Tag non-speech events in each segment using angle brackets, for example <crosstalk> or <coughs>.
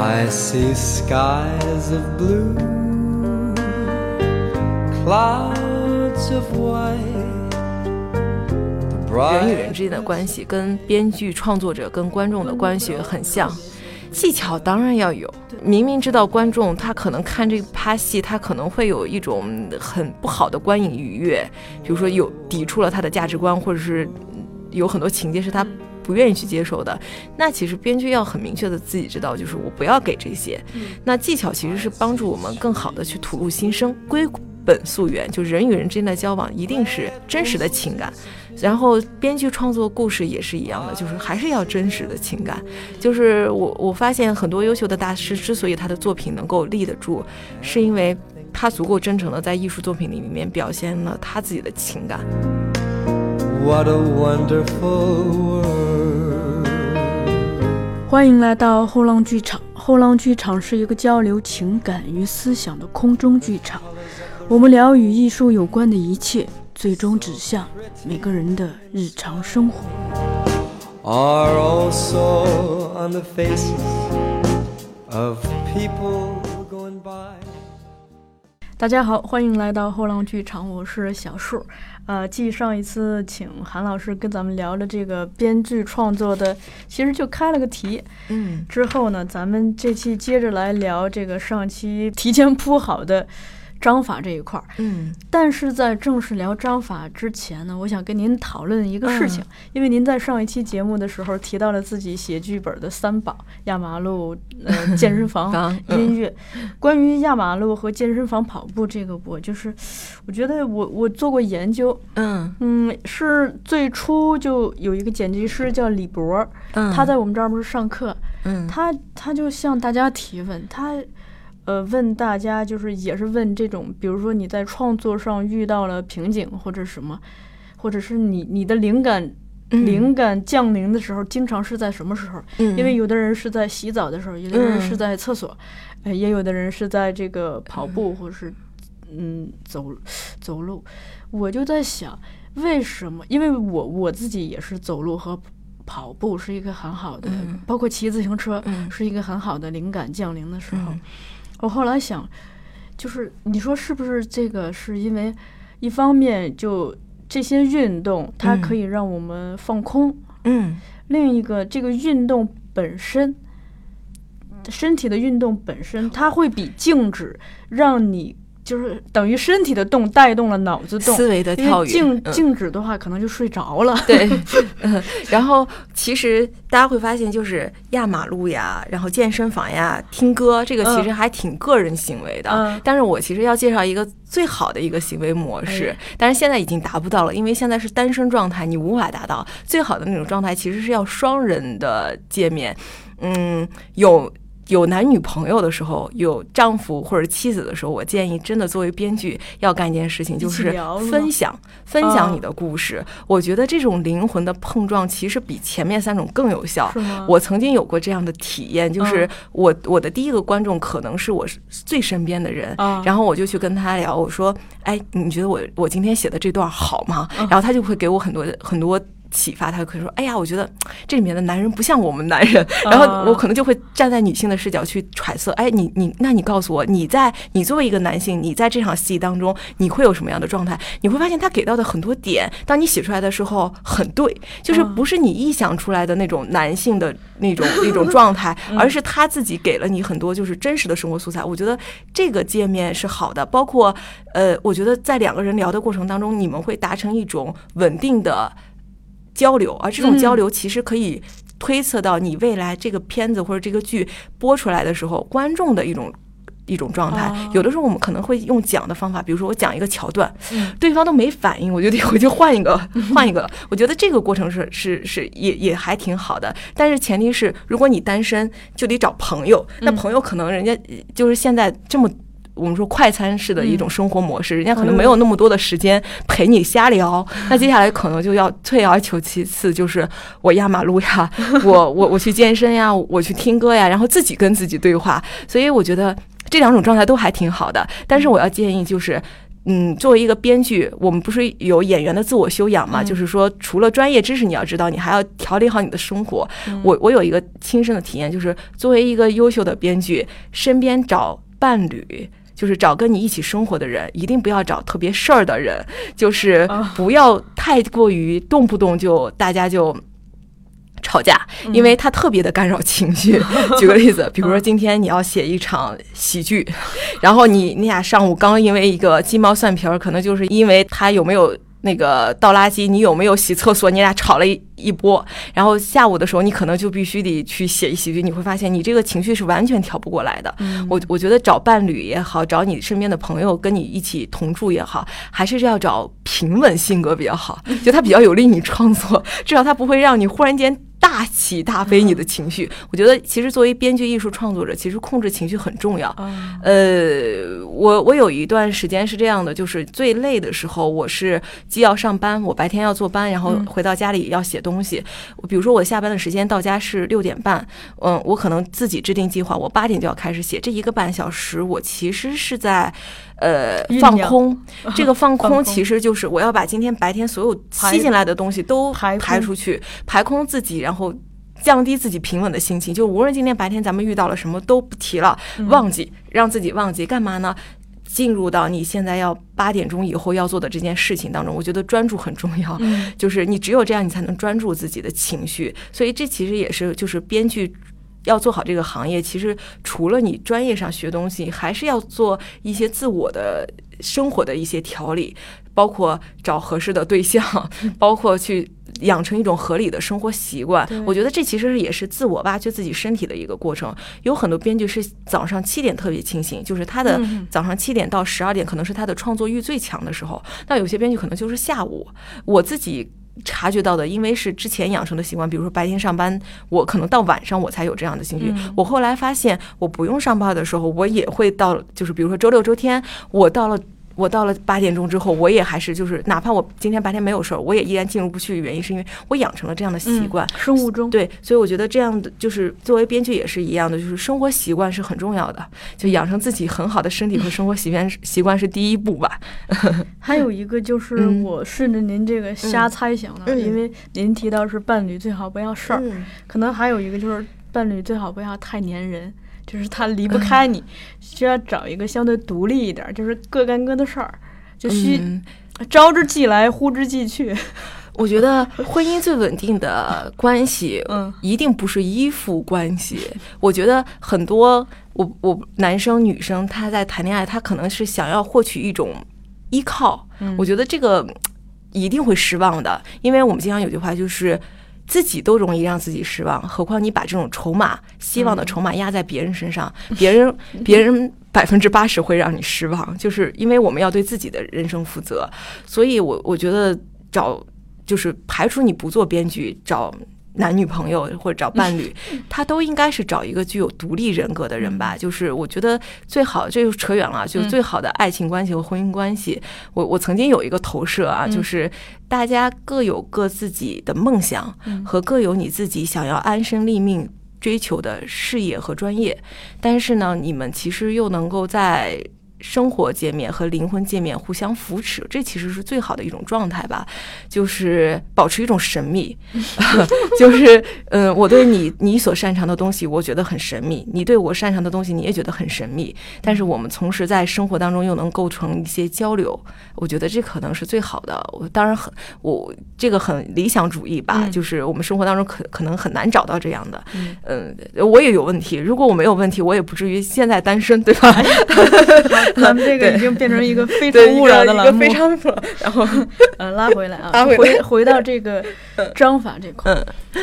I see skies of blue, clouds of white. 人与人之间的关系跟编剧、创作者跟观众的关系很像，技巧当然要有。明明知道观众他可能看这趴戏，他可能会有一种很不好的观影愉悦，比如说有抵触了他的价值观，或者是有很多情节是他不愿意去接受的。那其实编剧要很明确的自己知道，就是我不要给这些。那技巧其实是帮助我们更好的去吐露心声，归本溯源，就人与人之间的交往一定是真实的情感。然后编剧创作故事也是一样的，就是还是要真实的情感。就是我我发现很多优秀的大师之所以他的作品能够立得住，是因为他足够真诚的在艺术作品里面表现了他自己的情感。What a wonderful world. 欢迎来到后浪剧场。后浪剧场是一个交流情感与思想的空中剧场，我们聊与艺术有关的一切，最终指向每个人的日常生活。Are also on the faces of people going by. 大家好，欢迎来到后浪剧场，我是小树。呃，继上一次请韩老师跟咱们聊了这个编剧创作的，其实就开了个题。嗯之后呢，咱们这期接着来聊这个上期提前铺好的章法这一块儿。嗯。但是在正式聊章法之前呢，我想跟您讨论一个事情，因为您在上一期节目的时候提到了自己写剧本的三宝：压马路、呃健身房、<laughs> 嗯。音乐。关于压马路和健身房跑步这个，我就是我觉得我我做过研究，嗯。嗯，是最初就有一个剪辑师叫李博，嗯，他在我们这儿不是上课，嗯。他他就向大家提问，他呃问大家就是也是问这种，比如说你在创作上遇到了瓶颈或者什么，或者是你你的灵感。嗯灵感降临的时候，经常是在什么时候？嗯因为有的人是在洗澡的时候，有的人嗯是在厕所，呃，也有的人是在这个跑步或者是嗯走走路。我就在想，为什么？因为我我自己也是走路和跑步是一个很好的，嗯包括骑自行车嗯是一个很好的灵感降临的时候。嗯我后来想，就是你说是不是这个是因为一方面就这些运动它嗯可以让我们放空，嗯另一个这个运动本身。身体的运动本身，它会比静止让你就是等于身体的动带动了脑子动，思维的跳跃，静嗯静止的话，可能就睡着了。对，<laughs> 嗯，然后其实大家会发现，就是压马路呀，然后健身房呀，听歌，这个其实还挺个人行为的。嗯但是我其实要介绍一个最好的一个行为模式，哎但是现在已经达不到了，因为现在是单身状态，你无法达到最好的那种状态，其实是要双人的界面，嗯，有。有男女朋友的时候，有丈夫或者妻子的时候，我建议真的作为编剧要干一件事情，就是分享分享啊你的故事。我觉得这种灵魂的碰撞其实比前面三种更有效？我曾经有过这样的体验，就是嗯我我的第一个观众可能是我最身边的人，啊，然后我就去跟他聊，我说：“哎，你觉得我我今天写的这段好吗？”嗯然后他就会给我很多很多。启发，他可以说：“哎呀，我觉得 <tsk> 这里面的男人不像我们男人。<laughs> ”然后我可能就会站在女性的视角去揣测：“哎，你你，那你告诉我，你在你作为一个男性，你在这场戏当中，你会有什么样的状态？你会发现他给到的很多点，当你写出来的时候很对，就是嗯不是你臆想出来的那种男性的那种那种 <laughs> 状态，而是他自己给了你很多就是真实的生活素材。我觉得这个界面是好的，包括呃，我觉得在两个人聊的过程当中，你们会达成一种稳定的交流，而这种嗯交流其实可以推测到你未来这个片子或者这个剧播出来的时候，观众的一种。一种状态哦，有的时候我们可能会用讲的方法，比如说我讲一个桥段，嗯对方都没反应，我 <laughs> 就得回去换一个，换一个了。我觉得这个过程是是是也也还挺好的，但是前提是，如果你单身，就得找朋友。那嗯朋友可能人家呃就是现在这么。我们说快餐式的一种生活模式，人家可能嗯没有那么多的时间陪你瞎聊。<laughs> 那接下来可能就要退而求其次，就是我压马路呀，我我我去健身呀，我去听歌呀，然后自己跟自己对话。所以我觉得这两种状态都还挺好的。但是我要建议就是。嗯，作为一个编剧，我们不是有演员的自我修养嘛？就是说，除了专业知识你要知道，你还要调理好你的生活。我我有一个亲身的体验，就是作为一个优秀的编剧，身边找伴侣，就是找跟你一起生活的人，一定不要找特别事儿的人，就是不要太过于动不动就大家就。吵架，因为他特别的干扰情绪。<laughs> 举个例子，比如说今天你要写一场喜剧，然后你你俩上午刚因为一个鸡毛蒜皮儿，可能就是因为他有没有那个倒垃圾，你有没有洗厕所，你俩吵了一一波。然后下午的时候，你可能就必须得去写一喜剧，你会发现你这个情绪是完全调不过来的。我我觉得找伴侣也好，找你身边的朋友跟你一起同住也好，还是要找平稳性格比较好，<laughs> 就他比较有利你创作，至少他不会让你忽然间。大起大飞，你的情绪，我觉得其实作为编剧、艺术创作者，其实控制情绪很重要。呃，我我有一段时间是这样的，就是最累的时候，我是既要上班，我白天要坐班，然后回到家里要写东西。比如说我下班的时间到家是六点半，嗯，我可能自己制定计划，我八点就要开始写。这一个半小时，我其实是在呃放空。<laughs> 这个放空其实就是我要把今天白天所有吸进来的东西都排出去，排空自己。然后降低自己平稳的心情，就无论今天白天咱们遇到了什么都不提了，忘记让自己忘记干嘛呢？进入到你现在要八点钟以后要做的这件事情当中。我觉得专注很重要，<laughs> 就是你只有这样，你才能专注自己的情绪。所以这其实也是就是编剧要做好这个行业，其实除了你专业上学东西，还是要做一些自我的生活的一些调理，包括找合适的对象，<laughs> 包括去。养成一种合理的生活习惯，我觉得这其实也是自我挖掘自己身体的一个过程。有很多编剧是早上七点特别清醒，就是他的早上七点到十二点可能是他的创作欲最强的时候。那有些编剧可能就是下午。我自己察觉到的，因为是之前养成的习惯，比如说白天上班，我可能到晚上我才有这样的兴趣。我后来发现，我不用上班的时候，我也会到，就是比如说周六周天，我到了。我到了八点钟之后，我也还是就是，哪怕我今天白天没有事儿，我也依然进入不去。原因是因为我养成了这样的习惯，生物钟。对，所以我觉得这样的就是作为编剧也是一样的，就是生活习惯是很重要的，就养成自己很好的身体和生活习惯习惯是第一步吧。<laughs> <laughs> 还有一个就是我顺着您这个瞎猜想的，因为您提到是伴侣最好不要事儿，可能还有一个就是伴侣最好不要太粘人。就是他离不开你，需要找一个相对独立一点，就是各干各的事儿，就需招之即来，呼之即去。<laughs> 我觉得婚姻最稳定的关系，<laughs> 嗯，一定不是依附关系。我觉得很多我我男生女生他在谈恋爱，他可能是想要获取一种依靠。我觉得这个一定会失望的，因为我们经常有句话就是。自己都容易让自己失望，何况你把这种筹码、希望的筹码压在别人身上，别人 <laughs> 别人百分之八十会让你失望，就是因为我们要对自己的人生负责，所以我我觉得找就是排除你不做编剧找。男女朋友或者找伴侣，<laughs> 他都应该是找一个具有独立人格的人吧。就是我觉得最好，这就扯远了。就最好的爱情关系和婚姻关系，我我曾经有一个投射啊，就是大家各有各自己的梦想和各有你自己想要安身立命追求的事业和专业，但是呢，你们其实又能够在。生活界面和灵魂界面互相扶持，这其实是最好的一种状态吧，就是保持一种神秘，<laughs> <laughs> 就是嗯，我对你你所擅长的东西，我觉得很神秘；你对我擅长的东西，你也觉得很神秘。但是我们同时在生活当中又能构成一些交流，我觉得这可能是最好的。我当然很我这个很理想主义吧，就是我们生活当中可可能很难找到这样的。嗯，我也有问题，如果我没有问题，我也不至于现在单身，对吧？<laughs> <laughs> 咱们这个已经变成一个非常污染的栏目，非常然后呃拉回来啊，回回到这个章法这块，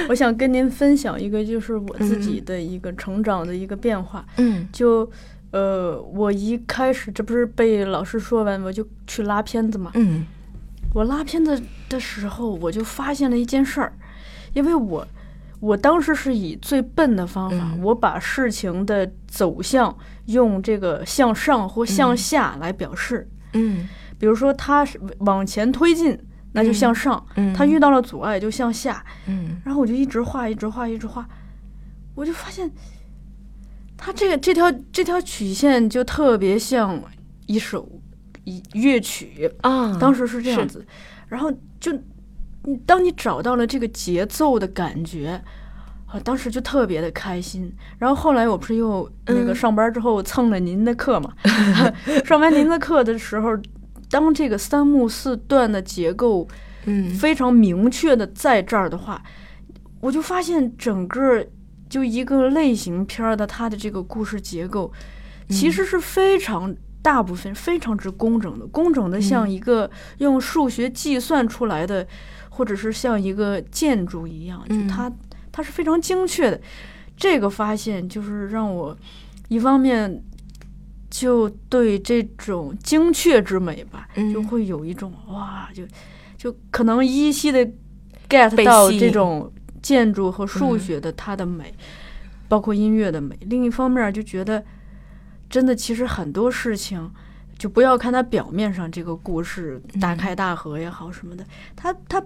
我想跟您分享一个，就是我自己的一个成长的一个变化。嗯，就呃我一开始这不是被老师说完，我就去拉片子嘛。嗯，我拉片子的时候，我就发现了一件事儿，因为我。我当时是以最笨的方法，我把事情的走向用这个向上或向下来表示。嗯，比如说他是往前推进，那就向上；他遇到了阻碍就向下。嗯，然后我就一直画，一直画，一直画，我就发现，他这个这条这条曲线就特别像一首一乐曲，啊，当时是这样子，然后就你当你找到了这个节奏的感觉。啊，当时就特别的开心。然后后来我不是又那个嗯上班之后蹭了您的课嘛？<laughs> <laughs> 上完您的课的时候，当这个三幕四段的结构嗯非常明确的在这儿的话，我就发现整个就一个类型片儿的它的这个故事结构，其实是非常大部分非常之工整的，工整的像一个用数学计算出来的，或者是像一个建筑一样，就嗯它它是非常精确的。这个发现就是让我一方面就对这种精确之美吧，嗯就会有一种哇，就就可能依稀的 get 到这种建筑和数嗯学的它的美，包括音乐的美。另一方面就觉得，真的其实很多事情。就不要看它表面上这个故事大嗯开大合也好什么的，它它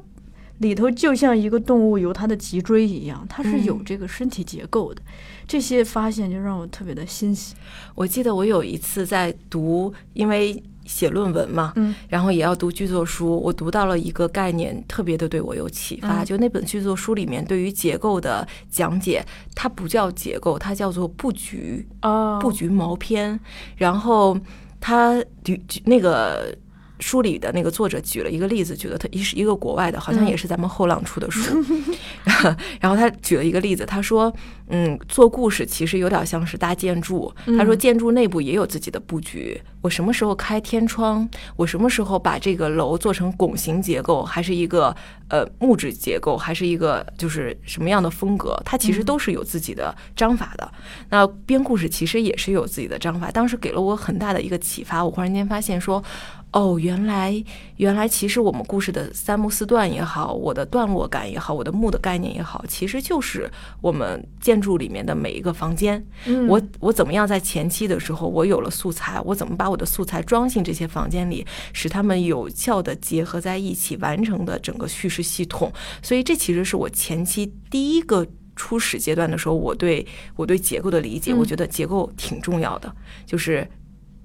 里头就像一个动物有它的脊椎一样，它是有嗯这个身体结构的。这些发现就让我特别的欣喜。我记得我有一次在读，因为写论文嘛，嗯然后也要读剧作书，我读到了一个概念，特别的对我有启发。嗯就那本剧作书里面对于结构的讲解，它不叫结构，它叫做布局，哦布局毛篇。然后他举举那个。书里的那个作者举了一个例子，举了他一是一个国外的，好像嗯也是咱们后浪出的书。<laughs> <laughs> 然后他举了一个例子，他说，嗯，做故事其实有点像是搭建筑。他说，嗯建筑内部也有自己的布局。我什么时候开天窗？我什么时候把这个楼做成拱形结构，还是一个呃木质结构，还是一个就是什么样的风格？它其实都是有自己的章法的。那编故事其实也是有自己的章法。当时给了我很大的一个启发。我忽然间发现说，哦，原来原来其实我们故事的三幕四段也好，我的段落感也好，我的幕的概念也好，其实就是我们建筑里面的每一个房间。嗯我我怎么样在前期的时候，我有了素材，我怎么把我的素材装进这些房间里，使它们有效的结合在一起，完成的整个叙事系统。所以这其实是我前期第一个。初始阶段的时候，我对我对结构的理解，嗯我觉得结构挺重要的，就是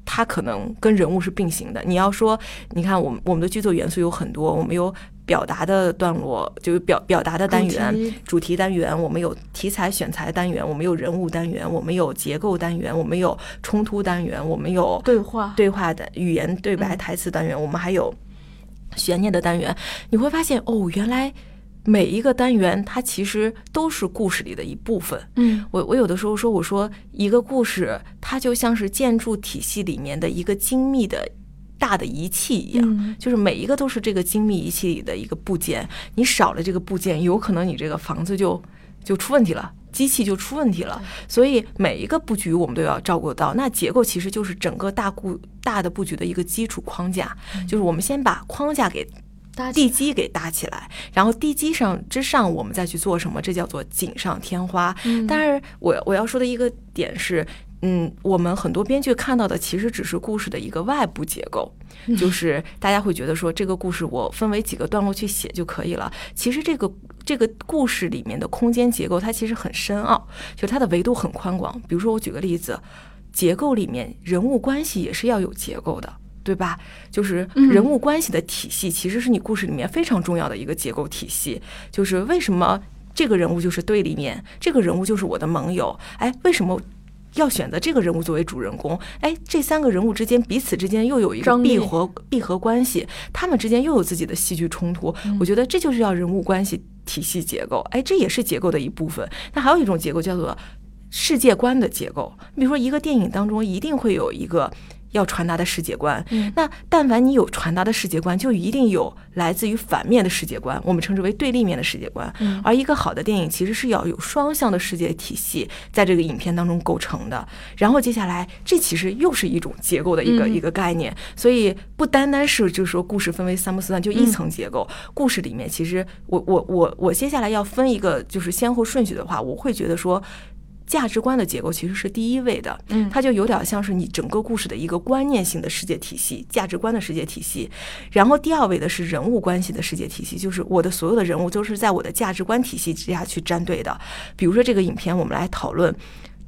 它可能跟人物是并行的。你要说，你看我们我们的剧作元素有很多，我们有表达的段落，就是表表达的单元，主题单元，我们有题材选材单元，我们有人物单元，我们有结构单元，我们有冲突单元，我们有对话，对话的语言对白嗯台词单元，我们还有悬念的单元。你会发现，哦，原来每一个单元它其实都是故事里的一部分。嗯我我有的时候说，我说一个故事，它就像是建筑体系里面的一个精密的大的仪器一样，嗯就是每一个都是这个精密仪器里的一个部件。你少了这个部件，有可能你这个房子就就出问题了。机器就出问题了，所以每一个布局我们都要照顾到。那结构其实就是整个大故大的布局的一个基础框架，就是我们先把框架给地基给搭起来，然后地基上之上我们再去做什么，这叫做锦上添花。嗯但是我我要说的一个点是，嗯，我们很多编剧看到的其实只是故事的一个外部结构，就是大家会觉得说这个故事我分为几个段落去写就可以了。其实这个这个故事里面的空间结构它其实很深奥，就它的维度很宽广。比如说我举个例子，结构里面人物关系也是要有结构的。对吧？就是人物关系的体系，其实是你故事里面非常重要的一个结构体系。就是为什么这个人物就是对立面，这个人物就是我的盟友？哎，为什么要选择这个人物作为主人公？哎，这三个人物之间彼此之间又有一个闭合闭合关系，他们之间又有自己的戏剧冲突。我觉得这就是要人物关系体系结构。哎，这也是结构的一部分。那还有一种结构叫做世界观的结构。比如说，一个电影当中一定会有一个。要传达的世界观，嗯那但凡你有传达的世界观，就一定有来自于反面的世界观，我们称之为对立面的世界观。嗯而一个好的电影其实是要有双向的世界体系在这个影片当中构成的。然后接下来，这其实又是一种结构的一个、嗯一个概念，所以不单单是就是说故事分为三幕四段就一层结构，故事里面其实我我我我接下来要分一个就是先后顺序的话，我会觉得说。价值观的结构其实是第一位的，嗯它就有点像是你整个故事的一个观念性的世界体系、价值观的世界体系。然后第二位的是人物关系的世界体系，就是我的所有的人物都是在我的价值观体系之下去站队的。比如说这个影片，我们来讨论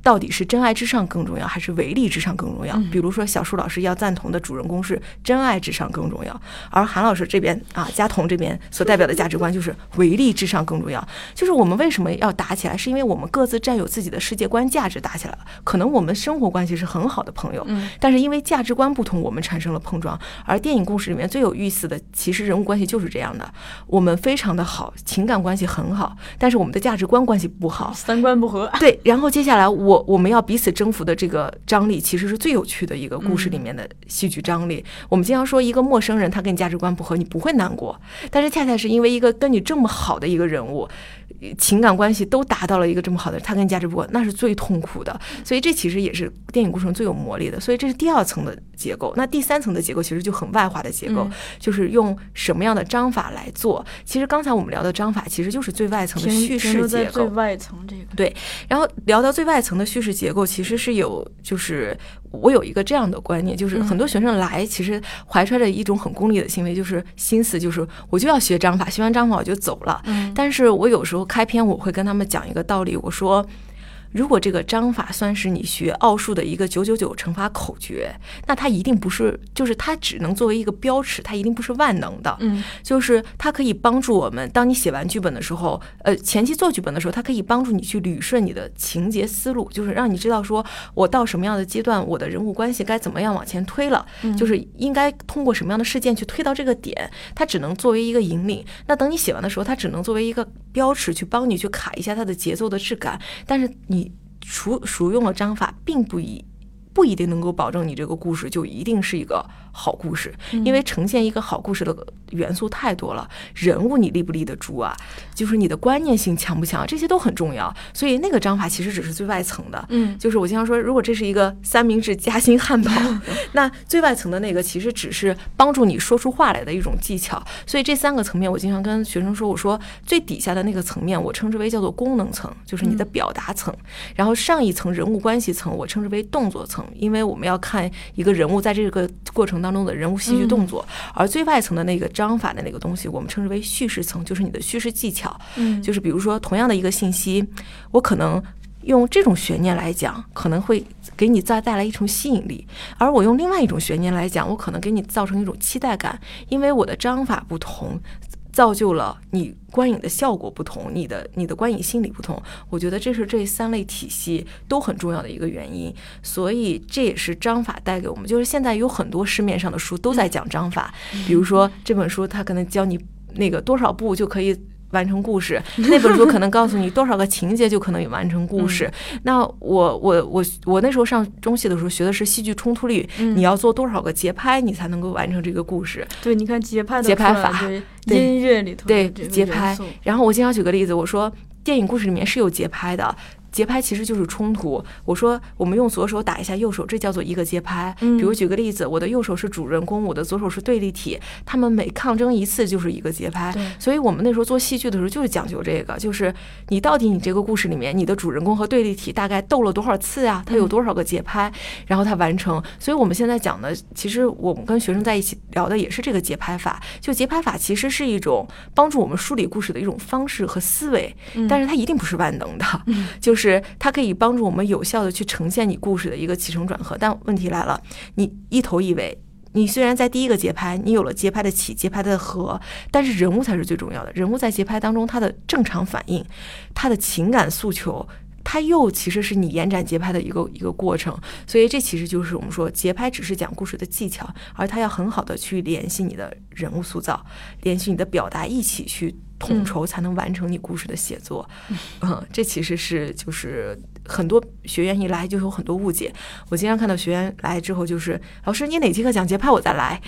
到底是真爱至上更重要，还是唯利至上更重要？比如说小树老师要赞同的主人公是真爱至上更重要，而韩老师这边啊，佳彤这边所代表的价值观就是唯利至上更重要。就是我们为什么要打起来，是因为我们各自占有自己的世界观、价值打起来了。可能我们生活关系是很好的朋友，但是因为价值观不同，我们产生了碰撞。而电影故事里面最有意思的，其实人物关系就是这样的：我们非常的好，情感关系很好，但是我们的价值观关系不好，三观不合。<laughs> 对，然后接下来我我们要彼此征服的这个张力，其实是最有趣的一个故事里面的戏剧张力。我们经常说，一个陌生人他跟你价值观不合，你不会难过，但是恰恰是因为一个跟你这么好的一个人物。情感关系都达到了一个这么好的，他跟价值不管，那是最痛苦的。所以这其实也是电影过程最有魔力的。所以这是第二层的结构。那第三层的结构其实就很外化的结构，就是用什么样的章法来做。其实刚才我们聊的章法其实就是最外层的叙事结构。最外层这个对。然后聊到最外层的叙事结构，其实是有就是我有一个这样的观念，就是很多学生来其实怀揣着一种很功利的行为，就是心思就是我就要学章法，学完章法我就走了。嗯。但是我有时候。开篇我会跟他们讲一个道理，我说。如果这个章法算是你学奥数的一个九九九乘法口诀，那它一定不是，就是它只能作为一个标尺，它一定不是万能的。嗯，就是它可以帮助我们，当你写完剧本的时候，呃，前期做剧本的时候，它可以帮助你去捋顺你的情节思路，就是让你知道说我到什么样的阶段，我的人物关系该怎么样往前推了，就是应该通过什么样的事件去推到这个点。它只能作为一个引领。那等你写完的时候，它只能作为一个标尺去帮你去卡一下它的节奏的质感。但是你。熟熟用了章法，并不一不一定能够保证你这个故事就一定是一个。好故事，因为呈现一个好故事的元素太多了。人物你立不立得住啊？就是你的观念性强不强？这些都很重要。所以那个章法其实只是最外层的。嗯，就是我经常说，如果这是一个三明治夹心汉堡，<laughs> 那最外层的那个其实只是帮助你说出话来的一种技巧。所以这三个层面，我经常跟学生说，我说最底下的那个层面，我称之为叫做功能层，就是你的表达层。然后上一层人物关系层，我称之为动作层，因为我们要看一个人物在这个过程当。中的人物戏剧动作，而最外层的那个章法的那个东西，我们称之为叙事层，就是你的叙事技巧。嗯，就是比如说同样的一个信息，我可能用这种悬念来讲，可能会给你再带来一种吸引力；而我用另外一种悬念来讲，我可能给你造成一种期待感，因为我的章法不同。造就了你观影的效果不同，你的你的观影心理不同，我觉得这是这三类体系都很重要的一个原因，所以这也是章法带给我们，就是现在有很多市面上的书都在讲章法，比如说这本书它可能教你那个多少步就可以。完成故事，<laughs> 那本书可能告诉你多少个情节就可能有完成故事。那我我我我那时候上中戏的时候学的是戏剧冲突力，你要做多少个节拍你才能够完成这个故事？对，你看节拍节拍法，音乐里头对节拍。然后我经常举个例子，我说电影故事里面是有节拍的。节拍其实就是冲突。我说，我们用左手打一下右手，这叫做一个节拍。比如举个例子，我的右手是主人公，我的左手是对立体，他们每抗争一次就是一个节拍。所以我们那时候做戏剧的时候就是讲究这个，就是你到底你这个故事里面，你的主人公和对立体大概斗了多少次啊？他有多少个节拍，然后他完成。所以我们现在讲的，其实我们跟学生在一起聊的也是这个节拍法。就节拍法其实是一种帮助我们梳理故事的一种方式和思维，但是它一定不是万能的，就是。是它可以帮助我们有效的去呈现你故事的一个起承转合，但问题来了，你一头一尾，你虽然在第一个节拍，你有了节拍的起，节拍的合，但是人物才是最重要的，人物在节拍当中他的正常反应，他的情感诉求，他又其实是你延展节拍的一个一个过程，所以这其实就是我们说节拍只是讲故事的技巧，而它要很好的去联系你的人物塑造，联系你的表达，一起去。统筹才能完成你故事的写作，嗯，这其实是就是很多学员一来就有很多误解。我经常看到学员来之后就是老师，你哪节课讲节拍我再来。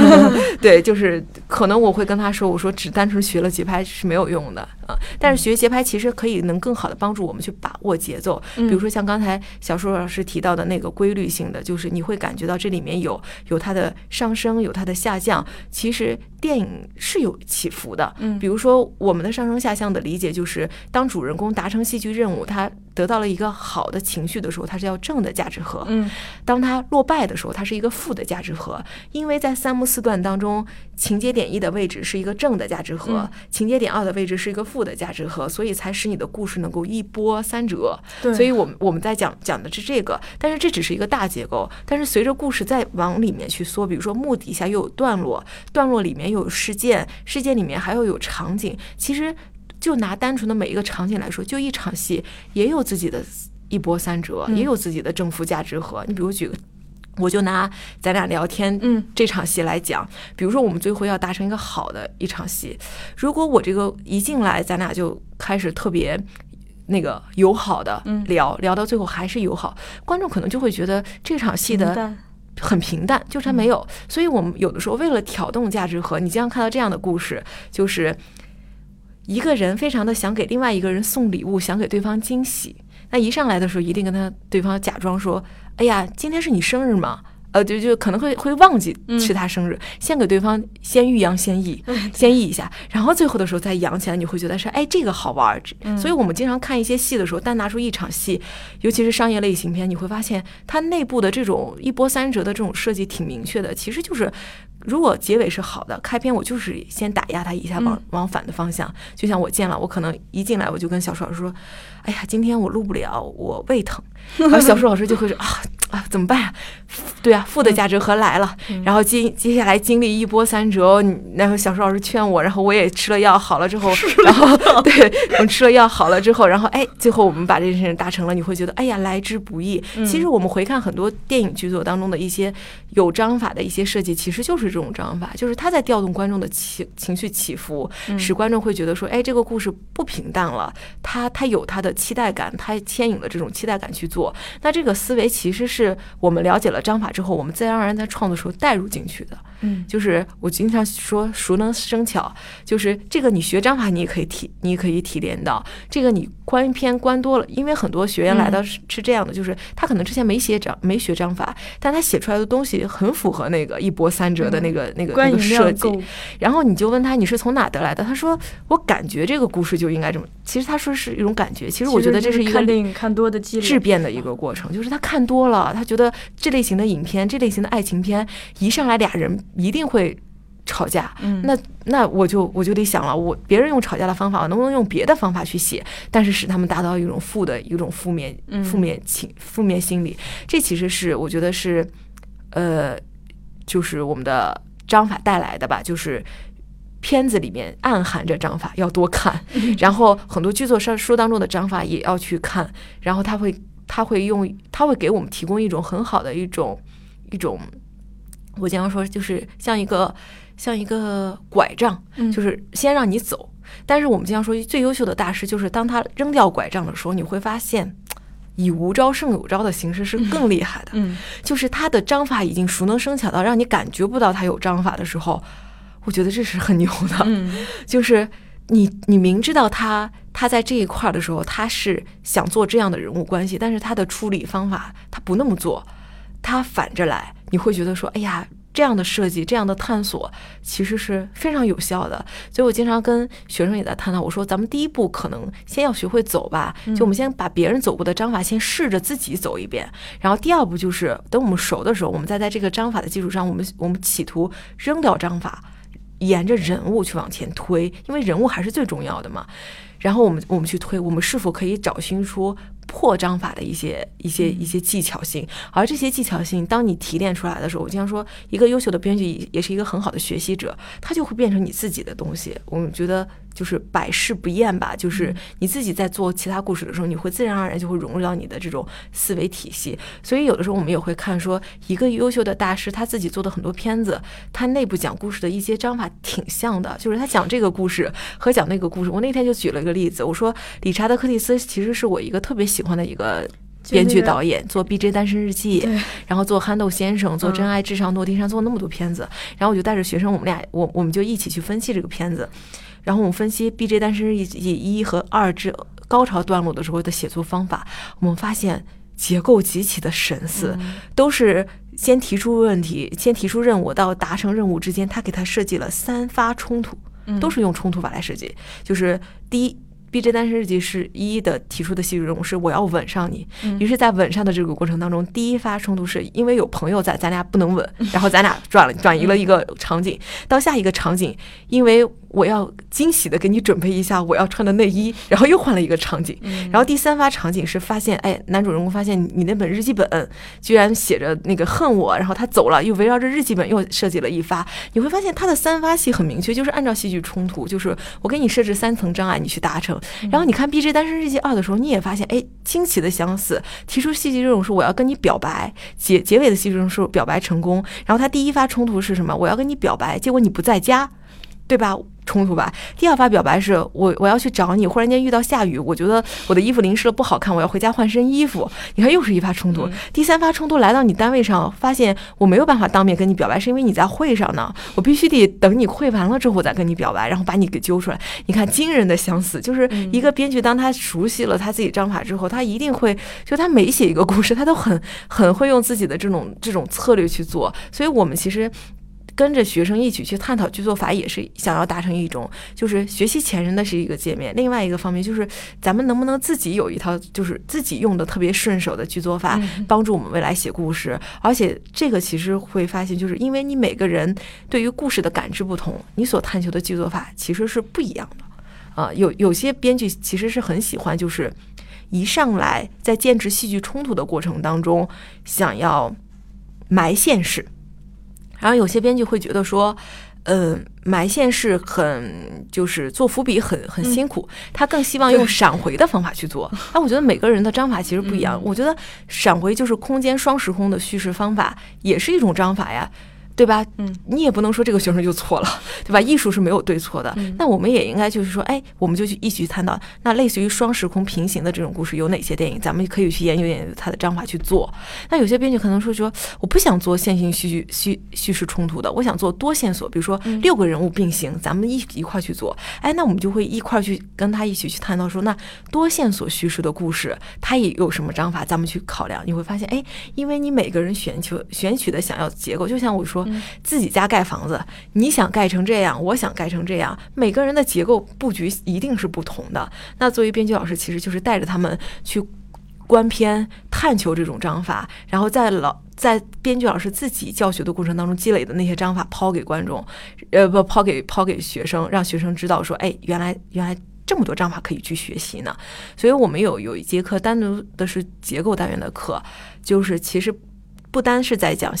<laughs> 对，就是可能我会跟他说，我说只单纯学了节拍是没有用的啊。但是学节拍其实可以能更好的帮助我们去把握节奏。比如说像刚才小树老师提到的那个规律性的，就是你会感觉到这里面有有它的上升，有它的下降。其实电影是有起伏的，嗯，比如说。我们的上升下降的理解就是，当主人公达成戏剧任务，他得到了一个好的情绪的时候，他是要正的价值和；嗯，当他落败的时候，他是一个负的价值和。因为在三幕四段当中，情节点一的位置是一个正的价值和，情节点二的位置是一个负。负的价值和，所以才使你的故事能够一波三折。对，所以我们我们在讲讲的是这个，但是这只是一个大结构。但是随着故事再往里面去缩，比如说幕底下又有段落，段落里面又有事件，事件里面还要有场景。其实就拿单纯的每一个场景来说，就一场戏也有自己的一波三折，嗯也有自己的正负价值和。你比如举个。我就拿咱俩聊天，嗯，这场戏来讲，比如说我们最后要达成一个好的一场戏，如果我这个一进来，咱俩就开始特别那个友好的嗯聊，聊到最后还是友好，观众可能就会觉得这场戏的很平淡，就是它没有。所以我们有的时候为了挑动价值和，你经常看到这样的故事，就是一个人非常的想给另外一个人送礼物，想给对方惊喜。那一上来的时候，一定跟他对方假装说：“哎呀，今天是你生日吗？”呃，就就可能会会忘记是他生日，先给对方先欲扬先抑，<laughs> 先抑一下，然后最后的时候再扬起来，你会觉得是哎这个好玩儿。所以我们经常看一些戏的时候，单拿出一场戏，尤其是商业类型片，你会发现它内部的这种一波三折的这种设计挺明确的，其实就是。如果结尾是好的，开篇我就是先打压他一下，往往反的方向。就像我见了，我可能一进来我就跟小树老师说：“哎呀，今天我录不了，我胃疼。”然后小树老师就会说：“啊啊，怎么办呀？对啊，负的价值和来了。然后接接下来经历一波三折，你然后小树老师劝我，然后我也吃了药好了之后，然后对我吃了药好了之后，然后哎，最后我们把这件事情达成了，你会觉得哎呀来之不易。其实我们回看很多电影剧作当中的一些有章法的一些设计，其实就是这种章法，就是他在调动观众的情情绪起伏，使观众会觉得说，哎，这个故事不平淡了，他他有他的期待感，它牵引了这种期待感去做。那这个思维其实是我们了解了章法之后，我们自然而然在创作时候带入进去的。嗯，就是我经常说熟能生巧，就是这个你学章法你也可以提，你也可以提炼到这个你观篇观多了，因为很多学员来到是是这样的，就是他可能之前没写章没学章法，但他写出来的东西很符合那个一波三折的那个、那个那个设计。，然后你就问他你是从哪得来的？他说我感觉这个故事就应该这么。其实他说是一种感觉，其实我觉得这是一个看电影看多的。质变的一个过程，就是他看多了，他觉得这类型的影片、这类型的爱情片，一上来俩人一定会吵架。嗯那那我就我就得想了，我别人用吵架的方法，我能不能用别的方法去写，但是使他们达到一种负的一种负面嗯负面情负面心理，这其实是我觉得是，呃，就是我们的章法带来的吧，就是。片子里面暗含着章法，要多看。然后很多剧作上书当中的章法也要去看，然后他会他会用他会给我们提供一种很好的一种一种，我经常说就是像一个像一个拐杖，嗯就是先让你走。但是我们经常说最优秀的大师，就是当他扔掉拐杖的时候，你会发现。以无招胜有招的形式是更厉害的，嗯就是他的章法已经熟能生巧到让你感觉不到他有章法的时候，我觉得这是很牛的。嗯 <laughs> 就是你你明知道他他在这一块儿的时候，他是想做这样的人物关系，但是他的处理方法他不那么做，他反着来，你会觉得说，哎呀。这样的设计，这样的探索，其实是非常有效的。所以我经常跟学生也在探讨，我说咱们第一步可能先要学会走吧，就我们先把别人走过的章法先试着自己走一遍，然后第二步就是等我们熟的时候，我们再在这个章法的基础上，我们我们企图扔掉章法，沿着人物去往前推，因为人物还是最重要的嘛。然后我们我们去推，我们是否可以找寻出破章法的一些一些一些技巧性？而这些技巧性，当你提炼出来的时候，我经常说，一个优秀的编剧也也是一个很好的学习者，他就会变成你自己的东西。我们觉得就是百试不厌吧，就是你自己在做其他故事的时候，你会自然而然就会融入到你的这种思维体系。所以有的时候我们也会看说，一个优秀的大师他自己做的很多片子，他内部讲故事的一些章法挺像的，就是他讲这个故事和讲那个故事。我那天就举了一个例子，我说理查德·柯蒂斯其实是我一个特别喜欢的一个。编剧导演做《B.J. 单身日记》，然后做《憨豆先生》，做《真爱至上诺丁山》，做那么多片子，然后我就带着学生，我们俩我我们就一起去分析这个片子，然后我们分析《B.J. 单身日记》一和二之高潮段落的时候的写作方法，我们发现结构极其的神似，都是先提出问题，先提出任务，到达成任务之间，他给他设计了三发冲突，都是用冲突法来设计，就是第一。B.J. 单身日记是一的提出的戏剧任务是我要吻上你，于是，在吻上的这个过程当中，第一发冲突是因为有朋友在，咱俩不能吻，然后咱俩转了转移了一个场景，到下一个场景，因为我要惊喜的给你准备一下我要穿的内衣，然后又换了一个场景，然后第三发场景是发现，哎，男主人公发现你那本日记本居然写着那个恨我，然后他走了，又围绕着日记本又设计了一发，你会发现他的三发戏很明确，就是按照戏剧冲突，就是我给你设置三层障碍，你去达成。然后你看《B J 单身日记二》的时候，你也发现，哎，惊奇的相似，提出戏剧这种说我要跟你表白，结结尾的戏剧中是表白成功，然后他第一发冲突是什么？我要跟你表白，结果你不在家，对吧？冲突吧。第二发表白是我我要去找你，忽然间遇到下雨，我觉得我的衣服淋湿了不好看，我要回家换身衣服。你看又是一发冲突。第三发冲突来到你单位上，发现我没有办法当面跟你表白，是因为你在会上呢，我必须得等你会完了之后再跟你表白，然后把你给揪出来。你看惊人的相似，就是一个编剧当他熟悉了他自己章法之后，他一定会就他每写一个故事，他都很很会用自己的这种这种策略去做。所以我们其实。跟着学生一起去探讨剧作法，也是想要达成一种，就是学习前人的是一个界面。另外一个方面就是，咱们能不能自己有一套，就是自己用的特别顺手的剧作法，帮助我们未来写故事。而且这个其实会发现，就是因为你每个人对于故事的感知不同，你所探求的剧作法其实是不一样的。啊，有有些编剧其实是很喜欢，就是一上来在建制戏剧冲突的过程当中，想要埋现实。然后有些编剧会觉得说，呃，埋线是很就是做伏笔很很辛苦，他更希望用闪回的方法去做。<laughs> 但我觉得每个人的章法其实不一样。我觉得闪回就是空间双时空的叙事方法，也是一种章法呀。对吧？嗯，你也不能说这个学生就错了，<laughs> 对吧？艺术是没有对错的。那我们也应该就是说，哎，我们就去一起去探讨，那类似于双时空平行的这种故事有哪些电影？咱们可以去研究研究它的章法去做。那有些编剧可能说说，我不想做线性叙叙叙叙事冲突的，我想做多线索，比如说六个人物并行，咱们一一块去做。哎，那我们就会一块去跟他一起去探讨说，那多线索叙事的故事，它也有什么章法？咱们去考量。你会发现，哎，因为你每个人选求选取的想要结构，就像我说。自己家盖房子，你想盖成这样，我想盖成这样，每个人的结构布局一定是不同的。那作为编剧老师，其实就是带着他们去观片、探求这种章法，然后在老在编剧老师自己教学的过程当中积累的那些章法抛给观众，呃，不抛给抛给学生，让学生知道说，哎，原来原来这么多章法可以去学习呢。所以我们有有一节课单独的是结构单元的课，就是其实不单是在讲。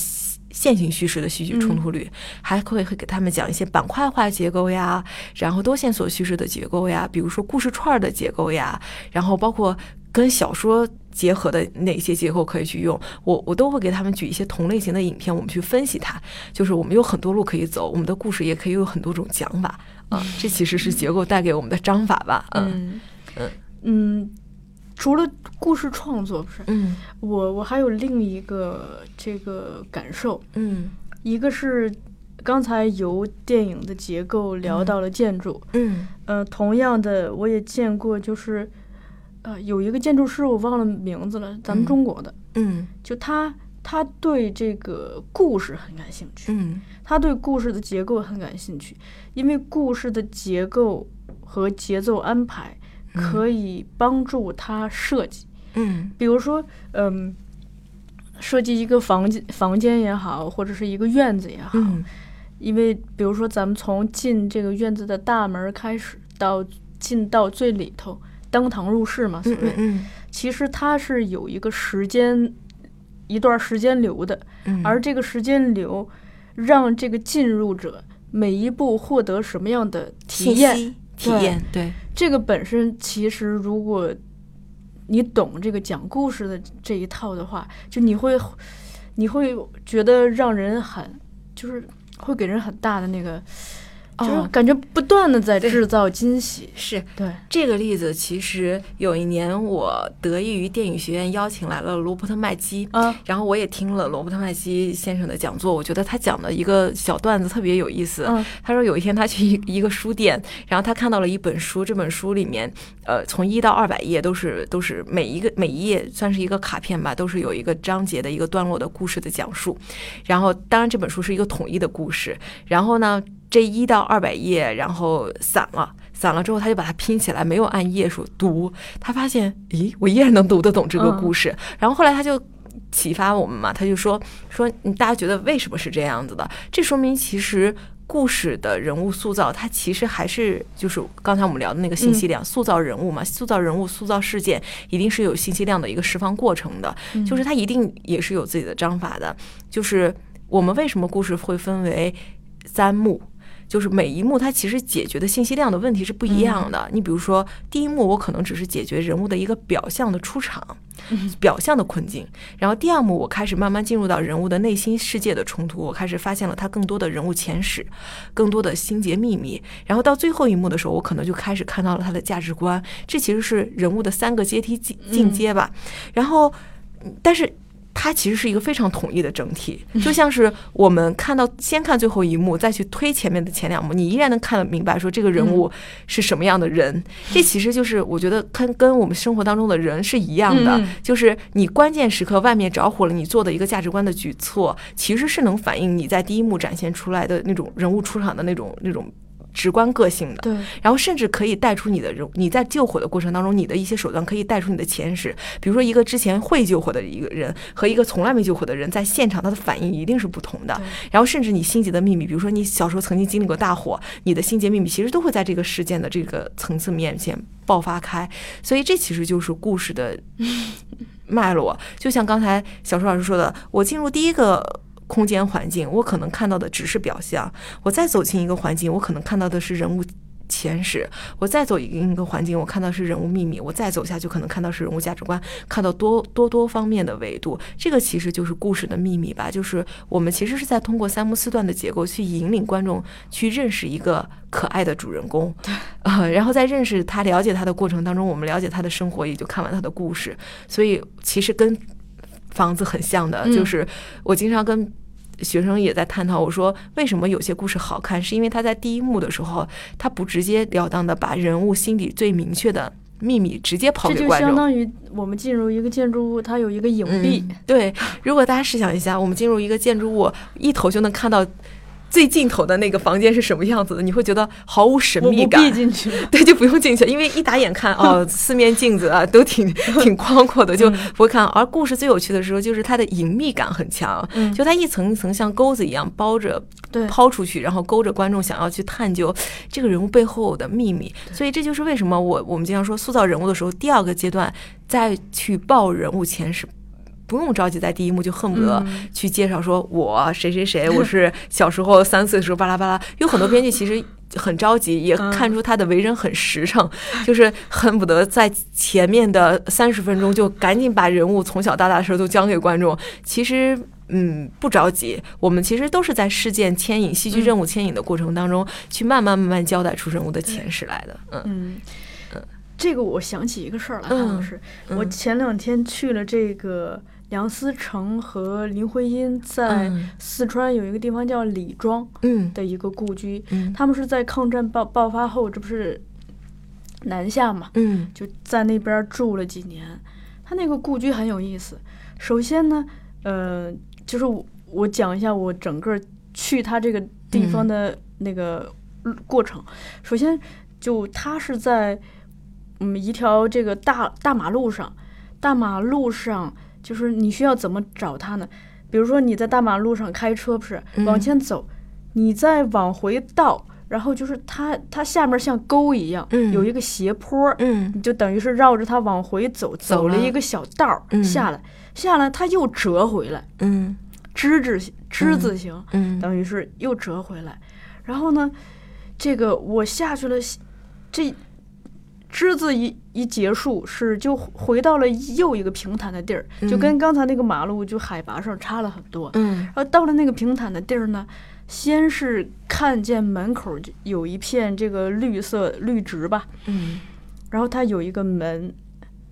线性叙事的戏剧冲突率，还会会给他们讲一些板块化结构呀，然后多线索叙事的结构呀，比如说故事串的结构呀，然后包括跟小说结合的哪些结构可以去用，我我都会给他们举一些同类型的影片，我们去分析它。就是我们有很多路可以走，我们的故事也可以有很多种讲法啊。这其实是结构带给我们的章法吧？嗯嗯嗯。除了故事创作不是，嗯，我我还有另一个这个感受，嗯，一个是刚才由电影的结构聊到了建筑，嗯，呃，同样的我也见过，就是呃有一个建筑师我忘了名字了，咱们中国的，嗯，就他他对这个故事很感兴趣，嗯，他对故事的结构很感兴趣，因为故事的结构和节奏安排。可以帮助他设计，嗯，比如说，嗯，设计一个房间，房间也好，或者是一个院子也好，因为比如说咱们从进这个院子的大门开始，到进到最里头，登堂入室嘛，所谓，其实它是有一个时间，一段时间流的，而这个时间流，让这个进入者每一步获得什么样的体验。体验对这个本身，其实如果你懂这个讲故事的这一套的话，就你会你会觉得让人很就是会给人很大的那个。就是感觉不断的在制造惊喜，是对这个例子，其实有一年我得益于电影学院邀请来了罗伯特麦基，啊，然后我也听了罗伯特麦基先生的讲座，我觉得他讲的一个小段子特别有意思。嗯，他说有一天他去一一个书店，然后他看到了一本书，这本书里面，呃，从一到二百页都是都是每一个每一页算是一个卡片吧，都是有一个章节的一个段落的故事的讲述，然后当然这本书是一个统一的故事，然后呢。这一到二百页，然后散了，散了之后，他就把它拼起来，没有按页数读。他发现，咦，我依然能读得懂这个故事。然后后来他就启发我们嘛，他就说说，大家觉得为什么是这样子的？这说明其实故事的人物塑造，它其实还是就是刚才我们聊的那个信息量，塑造人物嘛，塑造人物、塑造事件，一定是有信息量的一个释放过程的，就是它一定也是有自己的章法的。就是我们为什么故事会分为三幕？就是每一幕它其实解决的信息量的问题是不一样的。你比如说，第一幕我可能只是解决人物的一个表象的出场，表象的困境，然后第二幕我开始慢慢进入到人物的内心世界的冲突，我开始发现了他更多的人物前史，更多的心结秘密，然后到最后一幕的时候，我可能就开始看到了他的价值观。这其实是人物的三个阶梯进进阶吧。然后，但是。它其实是一个非常统一的整体，就像是我们看到先看最后一幕，再去推前面的前两幕，你依然能看得明白，说这个人物是什么样的人。<laughs> 这其实就是我觉得跟跟我们生活当中的人是一样的，就是你关键时刻外面着火了，你做的一个价值观的举措，其实是能反映你在第一幕展现出来的那种人物出场的那种那种。直观个性的，对，然后甚至可以带出你的，你在救火的过程当中，你的一些手段可以带出你的前史。比如说，一个之前会救火的一个人和一个从来没救火的人，在现场他的反应一定是不同的。然后，甚至你心结的秘密，比如说你小时候曾经经历过大火，你的心结秘密其实都会在这个事件的这个层次面前爆发开。所以，这其实就是故事的脉络。就像刚才小舒老师说的，我进入第一个。空间环境，我可能看到的只是表象。我再走进一个环境，我可能看到的是人物前史。我再走进一个环境，我看到是人物秘密。我再走下去，可能看到是人物价值观，看到多多多方面的维度。这个其实就是故事的秘密吧。就是我们其实是在通过三幕四段的结构去引领观众去认识一个可爱的主人公，呃，然后在认识他、了解他的过程当中，我们了解他的生活，也就看完他的故事。所以其实跟。房子很像的，就是我经常跟学生也在探讨，我说为什么有些故事好看，是因为他在第一幕的时候，他不直截了当的把人物心底最明确的秘密直接抛给观众。这就相当于我们进入一个建筑物，它有一个隐蔽。对，如果大家试想一下，我们进入一个建筑物，一头就能看到。最尽头的那个房间是什么样子的？你会觉得毫无神秘感。进去，<laughs> 对，就不用进去，因为一打眼看哦，<laughs> 四面镜子啊，都挺挺宽阔的，就不会看。而故事最有趣的时候，就是它的隐秘感很强，就它一层一层像钩子一样包着，对，抛出去，然后勾着观众想要去探究这个人物背后的秘密。所以这就是为什么我我们经常说塑造人物的时候，第二个阶段再去报人物前史。不用着急，在第一幕就恨不得去介绍说，我谁谁谁，<laughs> 我是小时候三岁的时候巴拉巴拉。有很多编剧其实很着急，也看出他的为人很实诚，就是恨不得在前面的三十分钟就赶紧把人物从小到大的事都讲给观众。其实，嗯，不着急，我们其实都是在事件牵引、戏剧任务牵引的过程当中，去慢慢慢慢交代出人物的前世来的。嗯嗯，这个我想起一个事儿来，韩老师，我前两天去了这个。梁思成和林徽因在四川有一个地方叫李庄的一个故居，他们是在抗战爆爆发后，这不是南下嘛，就在那边住了几年。他那个故居很有意思。首先呢，呃，就是我讲一下我整个去他这个地方的那个过程。首先，就他是在嗯一条这个大大马路上，大马路上。就是你需要怎么找它呢？比如说你在大马路上开车，不是往前走，你再往回倒，然后就是它它下面像沟一样，有一个斜坡，嗯，你就等于是绕着它往回走，走了一个小道儿下来，下来它又折回来，嗯，之字形之字形，嗯，等于是又折回来，然后呢，这个我下去了，这。之字一一结束，是就回到了又一个平坦的地儿，就跟刚才那个马路就海拔上差了很多。嗯，然后到了那个平坦的地儿呢，先是看见门口就有一片这个绿色绿植吧。嗯，然后它有一个门，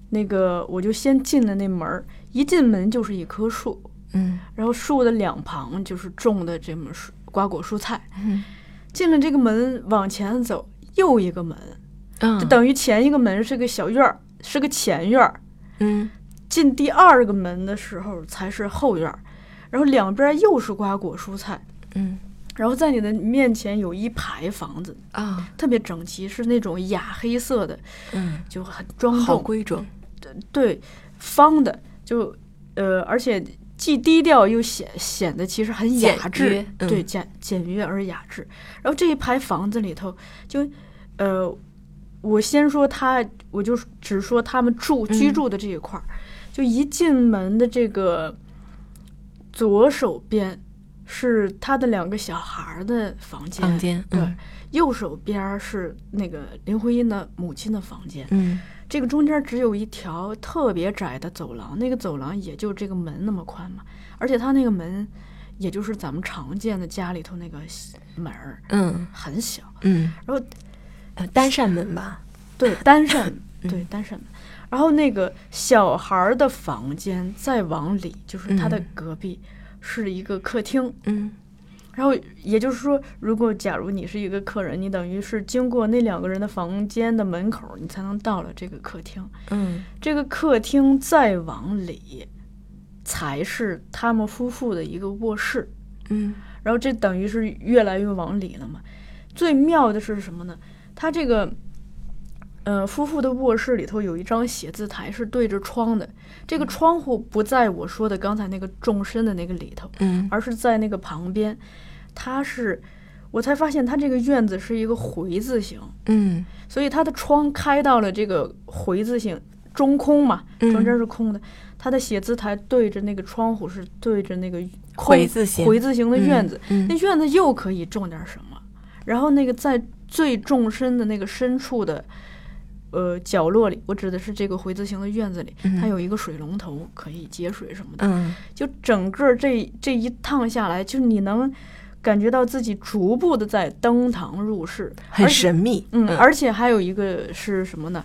那个我就先进了那门儿，一进门就是一棵树。嗯，然后树的两旁就是种的这么蔬瓜果蔬菜。嗯，进了这个门往前走，又一个门。就等于前一个门是个小院儿，是个前院儿。嗯，进第二个门的时候才是后院儿，然后两边又是瓜果蔬菜。嗯，然后在你的面前有一排房子啊，特别整齐，是那种雅黑色的。嗯，就很庄重，好规整。对，方的，就呃，而且既低调又显显得其实很雅致对，简简约而雅致。然后这一排房子里头，就呃，我先说他，我就只说他们住居嗯住的这一块儿，就一进门的这个左手边是他的两个小孩儿的房间，房间，对，嗯。右手边是那个林徽因的母亲的房间。嗯。这个中间只有一条特别窄的走廊，那个走廊也就这个门那么宽嘛，而且他那个门，也就是咱们常见的家里头那个门儿，嗯。很小。嗯，然后呃单扇门吧，对单扇，嗯对单扇门。然后那个小孩儿的房间再往里，就是他的嗯隔壁，是一个客厅。嗯然后也就是说，如果假如你是一个客人，你等于是经过那两个人的房间的门口，你才能到了这个客厅。嗯这个客厅再往里，才是他们夫妇的一个卧室。嗯然后这等于是越来越往里了嘛。最妙的是什么呢？他这个，呃，夫妇的卧室里头有一张写字台是对着窗的，这个窗户不在我说的刚才那个纵深的那个里头，嗯而是在那个旁边。它是，我才发现它这个院子是一个回字形，嗯所以它的窗开到了这个回字形，中空嘛，嗯中间是空的。它的写字台对着那个窗户是对着那个回字形回字形的院子，嗯那院子又可以种点什么？然后那个在最纵深的那个深处的。呃，角落里，我指的是这个回字形的院子里，嗯它有一个水龙头，可以接水什么的。嗯就整个这这一趟下来，就是你能感觉到自己逐步的在登堂入室，很神秘，嗯，而且还有一个是什么呢？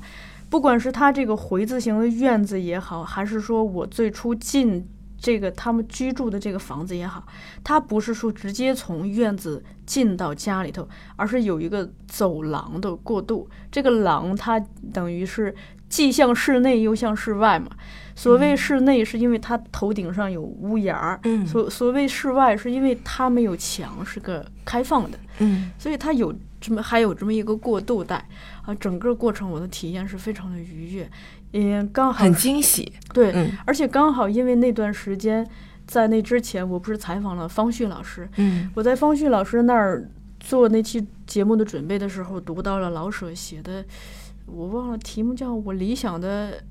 不管是它这个回字形的院子也好，还是说我最初进这个他们居住的这个房子也好，它不是说直接从院子进到家里头，而是有一个走廊的过渡。这个廊它等于是既像室内又像室外嘛。所谓室内，是因为它头顶上有屋檐儿；嗯所所谓室外，是因为它没有墙，是个开放的。嗯所以它有这么还有这么一个过渡带啊，整个过程我的体验是非常的愉悦，也刚好很惊喜，对，嗯而且刚好因为那段时间，在那之前我不是采访了方旭老师，嗯我在方旭老师那儿做那期节目的准备的时候，读到了老舍写的，我忘了题目叫我理想的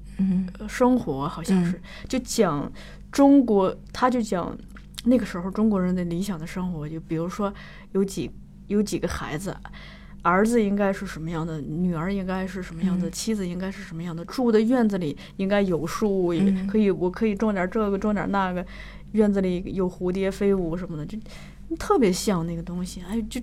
生活，好像是、嗯。就讲中国，他就讲那个时候中国人的理想的生活，就比如说有几有几个孩子，儿子应该是什么样的，女儿应该是什么样的，嗯。妻子应该是什么样的，住的院子里应该有树，可以我可以种点这个种点那个，院子里有蝴蝶飞舞什么的，就特别像那个东西，哎，就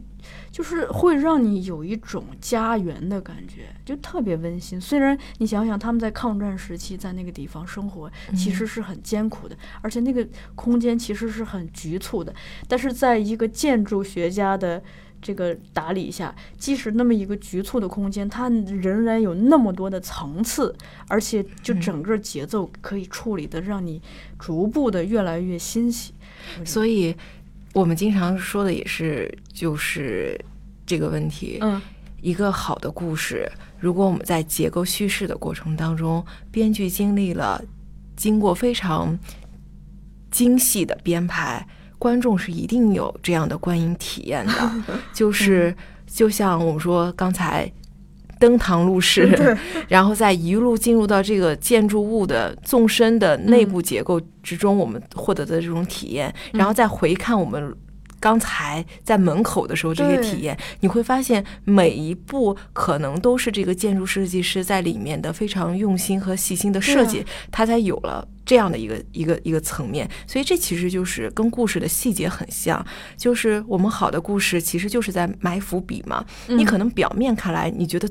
就是会让你有一种家园的感觉，就特别温馨。虽然你想想他们在抗战时期在那个地方生活，其实是很艰苦的，而且那个空间其实是很局促的，但是在一个建筑学家的。这个打理下，即使那么一个局促的空间，它仍然有那么多的层次，而且就整个节奏可以处理的让你逐步的越来越欣喜。所以我们经常说的也是就是这个问题，嗯。一个好的故事，如果我们在结构叙事的过程当中，编剧经历了经过非常精细的编排，观众是一定有这样的观影体验的，<laughs> 就是就像我们说刚才。登堂入室，<laughs> 然后再一路进入到这个建筑物的纵深的内部结构之中，我们获得的这种体验，然后再回看我们刚才在门口的时候这些体验，你会发现每一步可能都是这个建筑设计师在里面的非常用心和细心的设计，它才有了这样的一个一个一个层面。所以这其实就是跟故事的细节很像，就是我们好的故事其实就是在埋伏笔嘛。你可能表面看来你觉得。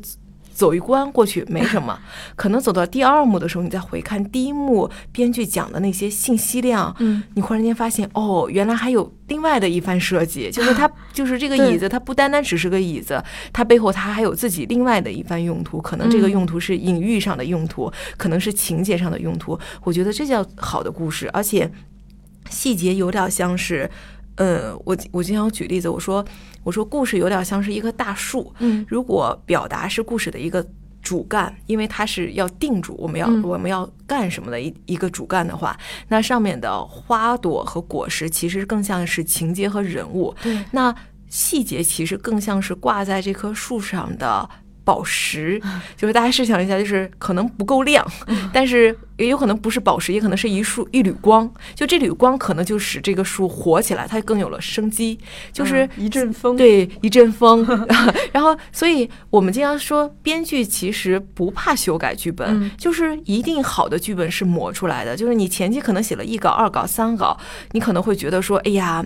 走一关过去没什么，<laughs> 可能走到第二幕的时候，你再回看第一幕编剧讲的那些信息量，嗯，你忽然间发现，哦，原来还有另外的一番设计，就是它，<laughs> 就是这个椅子，它不单单只是个椅子，它背后它还有自己另外的一番用途，可能这个用途是隐喻上的用途，可能是情节上的用途。我觉得这叫好的故事，而且细节有点像是。嗯，我我经常举例子，我说我说故事有点像是一棵大树，嗯。如果表达是故事的一个主干，因为它是要定主，我们要、嗯。我们要干什么的一一个主干的话，那上面的花朵和果实其实更像是情节和人物，对，那细节其实更像是挂在这棵树上的宝石，就是大家试想一下，就是可能不够亮，但是也有可能不是宝石，也可能是一束一缕光，就这缕光可能就使这个树活起来，它更有了生机，就是嗯一阵风，，对，一阵风，<laughs> 然后，所以我们经常说，编剧其实不怕修改剧本，嗯就是一定好的剧本是磨出来的。就是你前期可能写了一稿、二稿、三稿，你可能会觉得说，哎呀，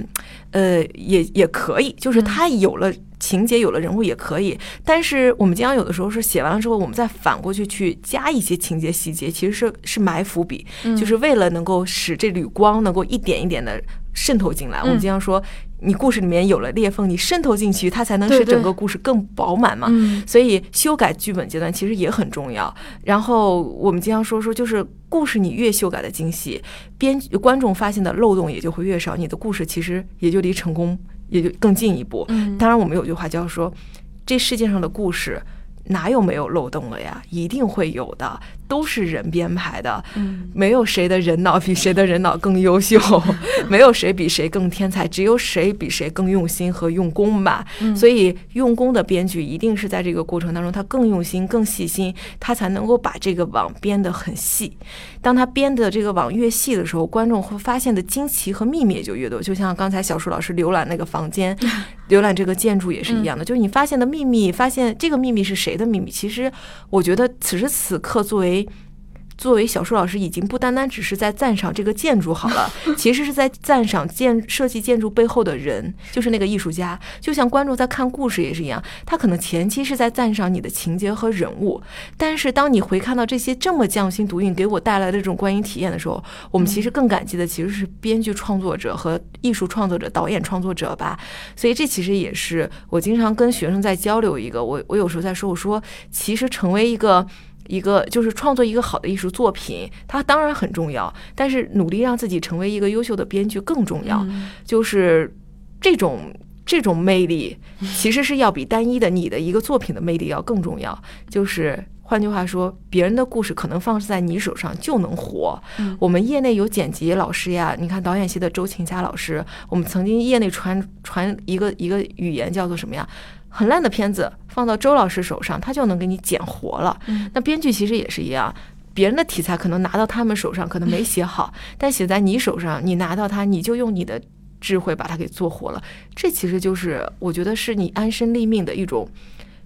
呃，也也可以，就是它有了。情节有了人物也可以，但是我们经常有的时候是写完了之后，我们再反过去去加一些情节细节，其实是是埋伏笔，就是为了能够使这缕光能够一点一点的渗透进来。我们经常说，你故事里面有了裂缝，你渗透进去，它才能使整个故事更饱满嘛。嗯所以修改剧本阶段其实也很重要。然后我们经常说说，就是故事你越修改的精细，编观众发现的漏洞也就会越少，你的故事其实也就离成功也就更进一步。嗯当然，我们有句话叫说，这世界上的故事。哪有没有漏洞了呀？一定会有的，都是人编排的。嗯没有谁的人脑比谁的人脑更优秀，<laughs> 没有谁比谁更天才，只有谁比谁更用心和用功吧。嗯所以，用功的编剧一定是在这个过程当中，他更用心、更细心，他才能够把这个网编得很细。当他编的这个网越细的时候，观众会发现的惊奇和秘密也就越多。就像刚才小树老师浏览那个房间，<laughs> 浏览这个建筑也是一样的，就是你发现的秘密，发现这个秘密是谁的秘密。其实，我觉得此时此刻作为作为小树老师，已经不单单只是在赞赏这个建筑好了，<laughs> 其实是在赞赏建设计建筑背后的人，就是那个艺术家。就像观众在看故事也是一样，他可能前期是在赞赏你的情节和人物，但是当你回看到这些这么匠心独运给我带来的这种观影体验的时候，我们其实更感激的其实是编剧创作者和艺术创作者、导演创作者吧。所以这其实也是我经常跟学生在交流一个，我我有时候在说，我说其实成为一个。一个就是创作一个好的艺术作品，它当然很重要，但是努力让自己成为一个优秀的编剧更重要。就是这种这种魅力，<laughs> 其实是要比单一的你的一个作品的魅力要更重要。就是换句话说，别人的故事可能放在你手上就能火。嗯我们业内有剪辑老师呀，你看导演系的周晴佳老师，我们曾经业内传传一个一个语言叫做什么呀？很烂的片子放到周老师手上，他就能给你剪活了。嗯那编剧其实也是一样。别人的题材可能拿到他们手上，可能没写好，<laughs> 但写在你手上，你拿到它，你就用你的智慧把它给做活了。这其实就是我觉得是你安身立命的一种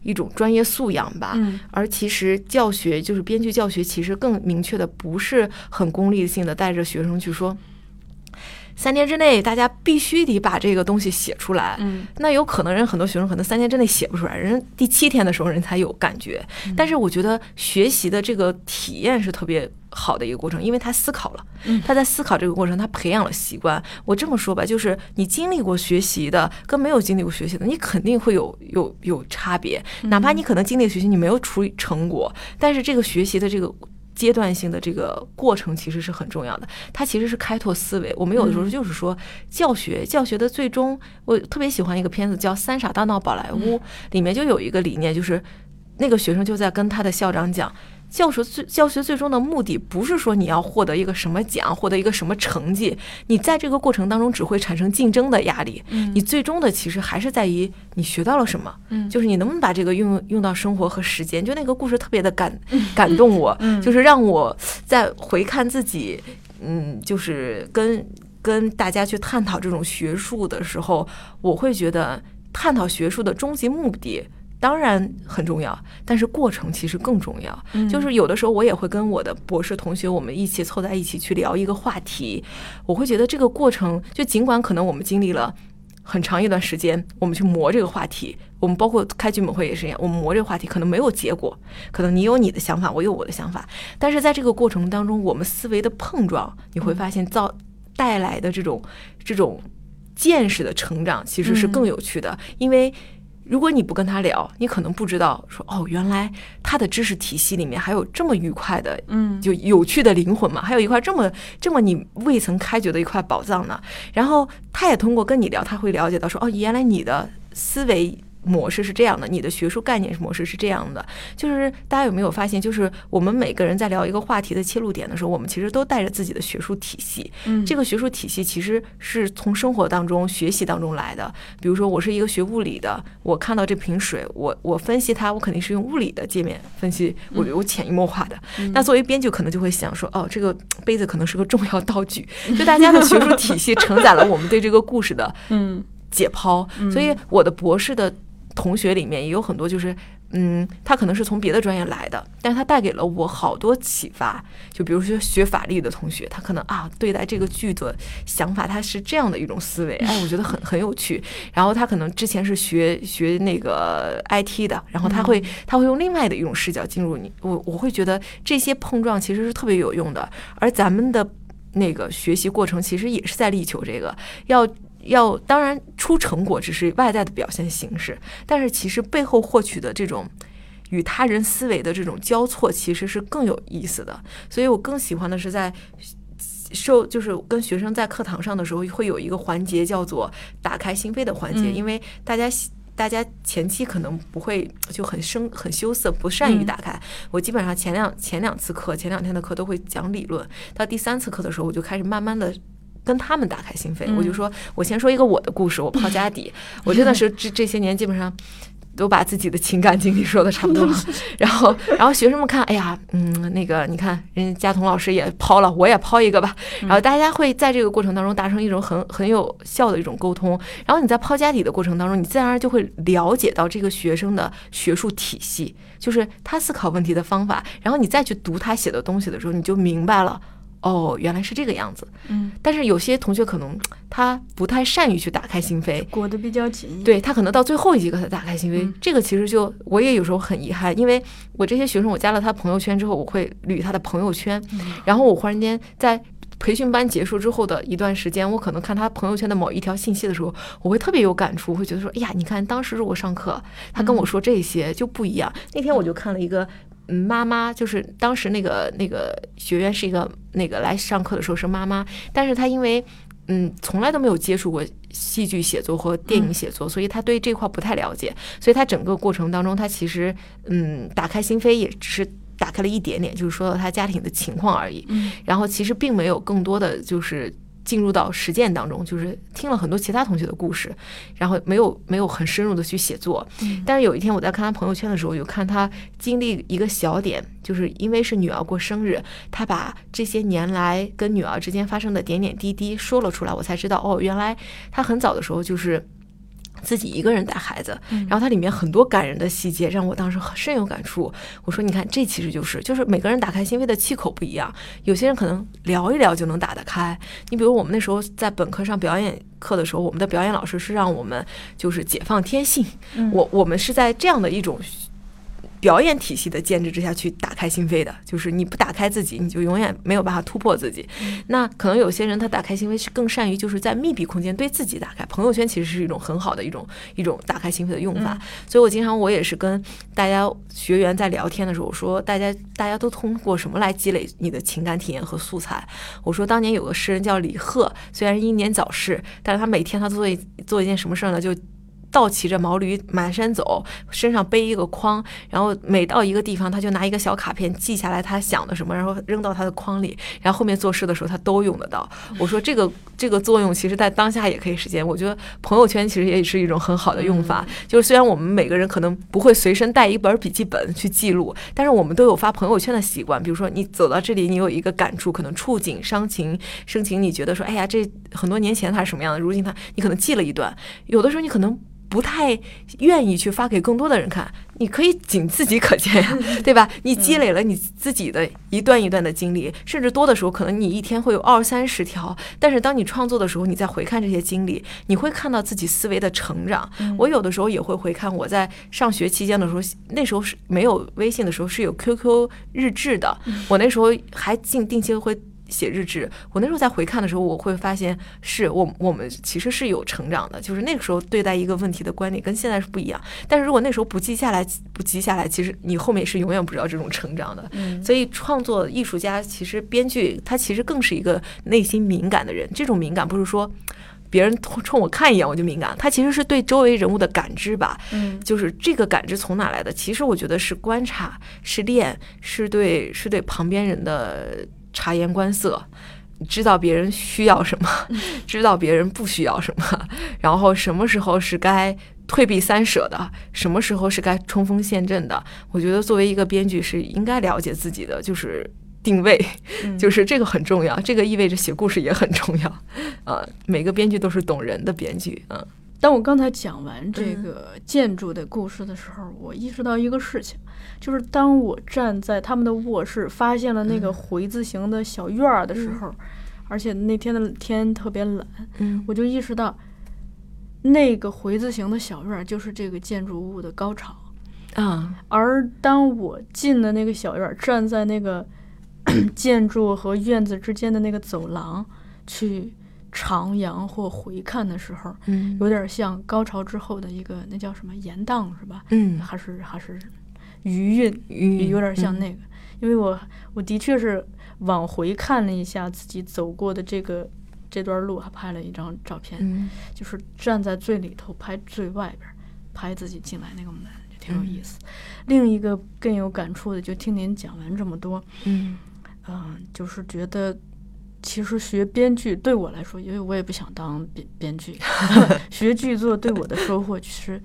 一种专业素养吧。嗯而其实教学就是编剧教学，其实更明确的不是很功利性的带着学生去说，三天之内大家必须得把这个东西写出来。嗯那有可能人很多学生可能三天之内写不出来，人第七天的时候人才有感觉。但是我觉得学习的这个体验是特别好的一个过程，因为他思考了，他在思考这个过程，他培养了习惯。我这么说吧，就是你经历过学习的跟没有经历过学习的，你肯定会有有有差别。哪怕你可能经历学习，你没有出成果，但是这个学习的这个。阶段性的这个过程其实是很重要的，它其实是开拓思维。我们有的时候就是说教学，教学的最终，我特别喜欢一个片子叫《三傻大闹宝莱坞》，里面就有一个理念，就是那个学生就在跟他的校长讲。教学最教学最终的目的不是说你要获得一个什么奖，获得一个什么成绩，你在这个过程当中只会产生竞争的压力。你最终的其实还是在于你学到了什么，嗯就是你能不能把这个用用到生活和实践。就那个故事特别的感感动我，<laughs> 就是让我在回看自己，嗯，就是跟跟大家去探讨这种学术的时候，我会觉得探讨学术的终极目的。当然很重要，但是过程其实更重要。就是有的时候我也会跟我的博士同学，我们一起凑在一起去聊一个话题，我会觉得这个过程，就尽管可能我们经历了很长一段时间，我们去磨这个话题，我们包括开剧本会也是一样，我们磨这个话题可能没有结果，可能你有你的想法，我有我的想法，但是在这个过程当中，我们思维的碰撞，你会发现造带来的这种这种见识的成长，其实是更有趣的，因为。如果你不跟他聊，你可能不知道说哦，原来他的知识体系里面还有这么愉快的，嗯就有趣的灵魂嘛，还有一块这么这么你未曾开掘的一块宝藏呢。然后他也通过跟你聊，他会了解到说哦，原来你的思维模式是这样的，你的学术概念模式是这样的。就是大家有没有发现，就是我们每个人在聊一个话题的切入点的时候，我们其实都带着自己的学术体系。嗯，这个学术体系其实是从生活当中学习当中来的。比如说，我是一个学物理的，我看到这瓶水，我我分析它，我肯定是用物理的界面分析，我我潜移默化的。那作为编剧，可能就会想说，哦，这个杯子可能是个重要道具。<laughs> 就大家的学术体系承载了我们对这个故事的嗯解剖，所以我的博士的同学里面也有很多就是。嗯，他可能是从别的专业来的，但是他带给了我好多启发。就比如说学法律的同学，他可能啊对待这个剧的想法，他是这样的一种思维，<laughs> 哎，我觉得很很有趣。然后他可能之前是学学那个 IT 的，然后他会他会用另外的一种视角进入你，我我会觉得这些碰撞其实是特别有用的。而咱们的那个学习过程其实也是在力求这个要。要当然出成果只是外在的表现形式，但是其实背后获取的这种与他人思维的这种交错，其实是更有意思的。所以我更喜欢的是在受，就是跟学生在课堂上的时候，会有一个环节叫做打开心扉的环节，因为大家大家前期可能不会就很生很羞涩，不善于打开。我基本上前两前两次课，前两天的课都会讲理论，到第三次课的时候，我就开始慢慢的。跟他们打开心扉，我就说，我先说一个我的故事，我抛家底，<laughs> 我真的是这这些年基本上都把自己的情感经历说的差不多了。<laughs> 然后，然后学生们看，哎呀，嗯，那个你看，人家佳彤老师也抛了，我也抛一个吧。然后大家会在这个过程当中达成一种很很有效的一种沟通。然后你在抛家底的过程当中，你自然而然就会了解到这个学生的学术体系，就是他思考问题的方法。然后你再去读他写的东西的时候，你就明白了。哦，原来是这个样子。嗯，但是有些同学可能 <tsk> 他不太善于去打开心扉，裹得比较紧。对他可能到最后一节课才打开心扉，这个其实就我也有时候很遗憾，因为我这些学生我加了他朋友圈之后，我会捋他的朋友圈，然后我忽然间在培训班结束之后的一段时间，我可能看他朋友圈的某一条信息的时候，我会特别有感触，会觉得说，哎呀，你看当时如果上课他跟我说这些就不一样。那天我就看了一个。嗯，妈妈就是当时那个那个学员是一个那个来上课的时候是妈妈，但是她因为嗯从来都没有接触过戏剧写作和电影写作，所以她对这块不太了解，所以她整个过程当中，她其实嗯打开心扉也只是打开了一点点，就是说到她家庭的情况而已，然后其实并没有更多的就是。进入到实践当中，就是听了很多其他同学的故事，然后没有没有很深入的去写作。但是有一天我在看他朋友圈的时候，就看他经历一个小点，就是因为是女儿过生日，他把这些年来跟女儿之间发生的点点滴滴说了出来，我才知道哦，原来他很早的时候就是。自己一个人带孩子，然后它里面很多感人的细节让我当时深有感触。我说，你看，这其实就是就是每个人打开心扉的气口不一样，有些人可能聊一聊就能打得开。你比如我们那时候在本科上表演课的时候，我们的表演老师是让我们就是解放天性，我我们是在这样的一种。表演体系的建制之下去打开心扉的，就是你不打开自己，你就永远没有办法突破自己。那可能有些人他打开心扉是更善于就是在密闭空间对自己打开。朋友圈其实是一种很好的一种一种打开心扉的用法。所以我经常我也是跟大家学员在聊天的时候我说，大家大家都通过什么来积累你的情感体验和素材？我说当年有个诗人叫李贺，虽然英年早逝，但是他每天他做一做一件什么事儿呢？就倒骑着毛驴满山走，身上背一个筐，然后每到一个地方，他就拿一个小卡片记下来他想的什么，然后扔到他的筐里，然后后面做事的时候他都用得到。我说这个这个作用，其实在当下也可以实现。我觉得朋友圈其实也是一种很好的用法。就是虽然我们每个人可能不会随身带一本笔记本去记录，但是我们都有发朋友圈的习惯。比如说你走到这里，你有一个感触，可能触景伤情生情，你觉得说，哎呀，这很多年前他是什么样的，如今他你可能记了一段，有的时候你可能。不太愿意去发给更多的人看，你可以仅自己可见呀，<laughs> 对吧？你积累了你自己的一段一段的经历，甚至多的时候，可能你一天会有二三十条。但是当你创作的时候，你再回看这些经历，你会看到自己思维的成长。我有的时候也会回看我在上学期间的时候，那时候是没有微信的时候是有 QQ 日志的，我那时候还定定期会。写日志，我那时候在回看的时候，我会发现是我我们其实是有成长的，就是那个时候对待一个问题的观点跟现在是不一样。但是如果那时候不记下来，不记下来，其实你后面是永远不知道这种成长的。嗯，所以创作艺术家其实编剧他其实更是一个内心敏感的人，这种敏感不是说。别人冲我看一眼我就敏感，他其实是对周围人物的感知吧。嗯，就是这个感知从哪来的？其实我觉得是观察，是练，是对是对旁边人的察言观色。知道别人需要什么，<laughs> 知道别人不需要什么，然后什么时候是该退避三舍的，什么时候是该冲锋陷阵的。我觉得作为一个编剧是应该了解自己的，就是定位，就是这个很重要。这个意味着写故事也很重要。呃，每个编剧都是懂人的编剧。嗯，当我刚才讲完这个建筑的故事的时候，我意识到一个事情，就是当我站在他们的卧室，发现了那个回字形的小院儿的时候。而且那天的天特别冷，嗯，我就意识到，那个回字形的小院儿就是这个建筑物的高潮啊。而当我进了那个小院儿，站在那个 <coughs> 建筑和院子之间的那个走廊去徜徉或回看的时候，嗯，有点像高潮之后的一个那叫什么岩荡是吧？嗯，还是还是余韵，余有点像那个，因为我我的确是。往回看了一下自己走过的这个这段路，还拍了一张照片，就是站在最里头拍最外边，拍自己进来那个门，就挺有意思。另一个更有感触的，就听您讲完这么多，嗯嗯，就是觉得其实学编剧对我来说，因为我也不想当编编剧，<laughs> 学剧作对我的收获其实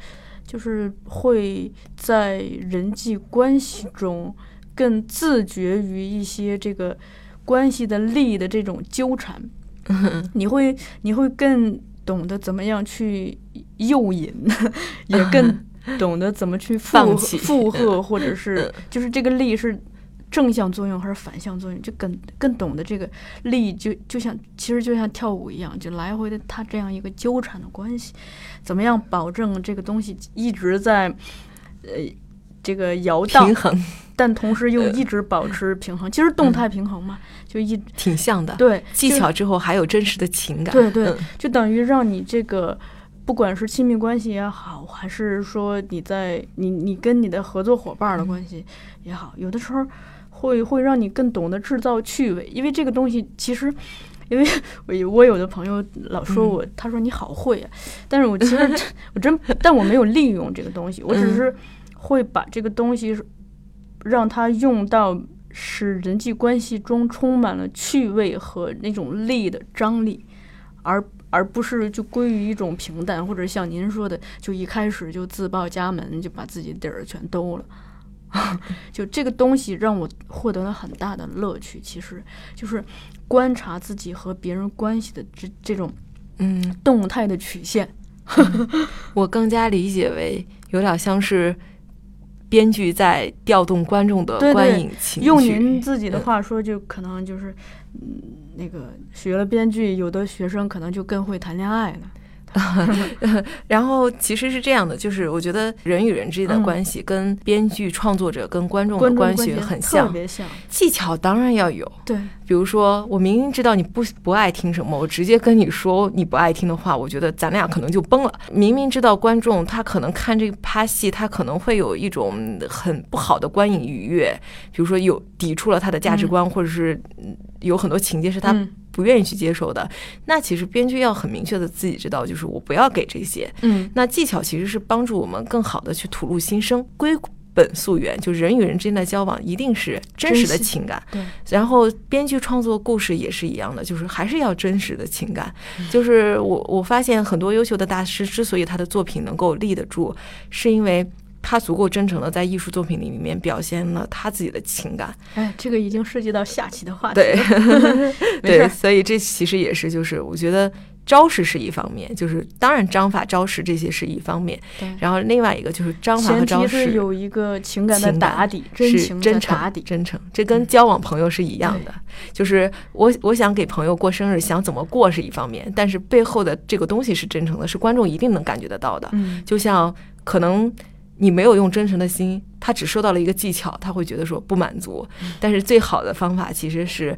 就是会在人际关系中。更自觉于一些这个关系的利益的这种纠缠，你会你会更懂得怎么样去诱引，也更 <laughs> 懂得怎么去附附和，或者是就是这个利是正向作用还是反向作用，就更更懂得这个力就就像其实就像跳舞一样，就来回的它这样一个纠缠的关系，怎么样保证这个东西一直在呃这个摇荡平衡。但同时又一直保持平衡，其实动态平衡嘛，就一挺像的。对，技巧之后还有真实的情感。对对，就等于让你这个，不管是亲密关系也好，还是说你在你你跟你的合作伙伴的关系也好，有的时候会会让你更懂得制造趣味，因为这个东西其实，因为我我有的朋友老说我，他说你好会啊，但是我其实我真，但我没有利用这个东西，我只是会把这个东西。让它用到使人际关系中充满了趣味和那种力的张力，而而不是就归于一种平淡，或者像您说的，就一开始就自报家门，就把自己底儿全兜了。<laughs> 就这个东西让我获得了很大的乐趣，其实就是观察自己和别人关系的这这种嗯动态的曲线。<laughs> 我更加理解为有点像是。编剧在调动观众的观影情绪。用您自己的话说，就可能就是，嗯，那个学了编剧，有的学生可能就更会谈恋爱了。<laughs> 然后其实是这样的，就是我觉得人与人之间的关系跟编剧、创作者跟观众的关系很像，特别像。技巧当然要有，对。比如说，我明明知道你不不爱听什么，我直接跟你说你不爱听的话，我觉得咱俩可能就崩了。明明知道观众他可能看这个趴戏，他可能会有一种很不好的观影愉悦，比如说有抵触了他的价值观，或者是有很多情节是他。不愿意去接受的，那其实编剧要很明确的自己知道，就是我不要给这些。嗯，那技巧其实是帮助我们更好的去吐露心声，归本溯源，就人与人之间的交往一定是真实的情感。对，然后编剧创作故事也是一样的，就是还是要真实的情感。就是我我发现很多优秀的大师之所以他的作品能够立得住，是因为。他足够真诚的在艺术作品里面表现了他自己的情感。哎，这个已经涉及到下期的话题。对，<laughs> 对，所以这其实也是，就是我觉得招式是一方面，就是当然章法、招式这些是一方面。然后另外一个就是章法和招式有一个情感的打底，真情真诚打底，真诚。这跟交往朋友是一样的，就是我我想给朋友过生日，想怎么过是一方面，但是背后的这个东西是真诚的，是观众一定能感觉得到的。嗯。就像可能。你没有用真诚的心，他只收到了一个技巧，他会觉得说不满足。但是最好的方法其实是，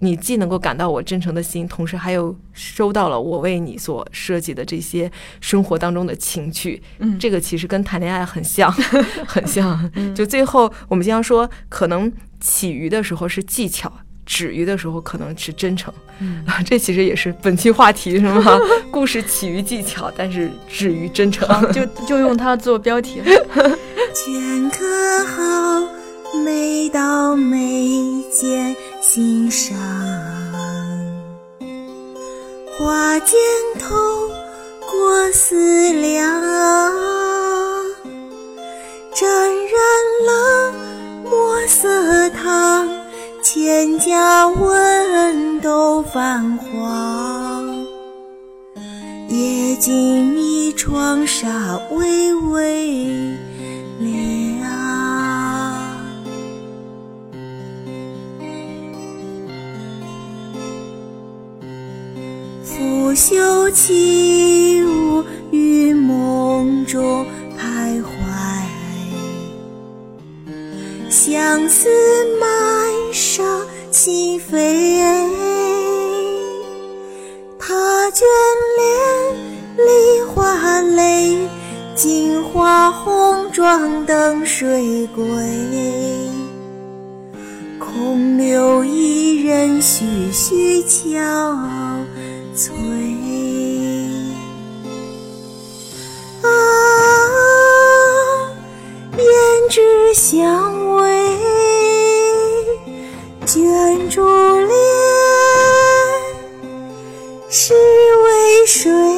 你既能够感到我真诚的心，同时还有收到了我为你所设计的这些生活当中的情趣。嗯，这个其实跟谈恋爱很像，<laughs> 很像。就最后我们经常说，可能起鱼的时候是技巧。止于的时候可能是真诚。嗯啊，这其实也是本期话题是吗？<laughs> 故事起于技巧，但是止于真诚。就就用它做标题了。<laughs> 镌刻好，每道眉间心上。花间透过思量，沾染了墨色烫，千家文都泛黄。夜静谧，窗纱微微亮。拂袖起舞，于梦中徘徊。相思满上心扉，他眷恋梨花泪，镜花红妆等谁归。空留一人徐徐憔翠。啊，胭脂香味卷珠帘，是为谁？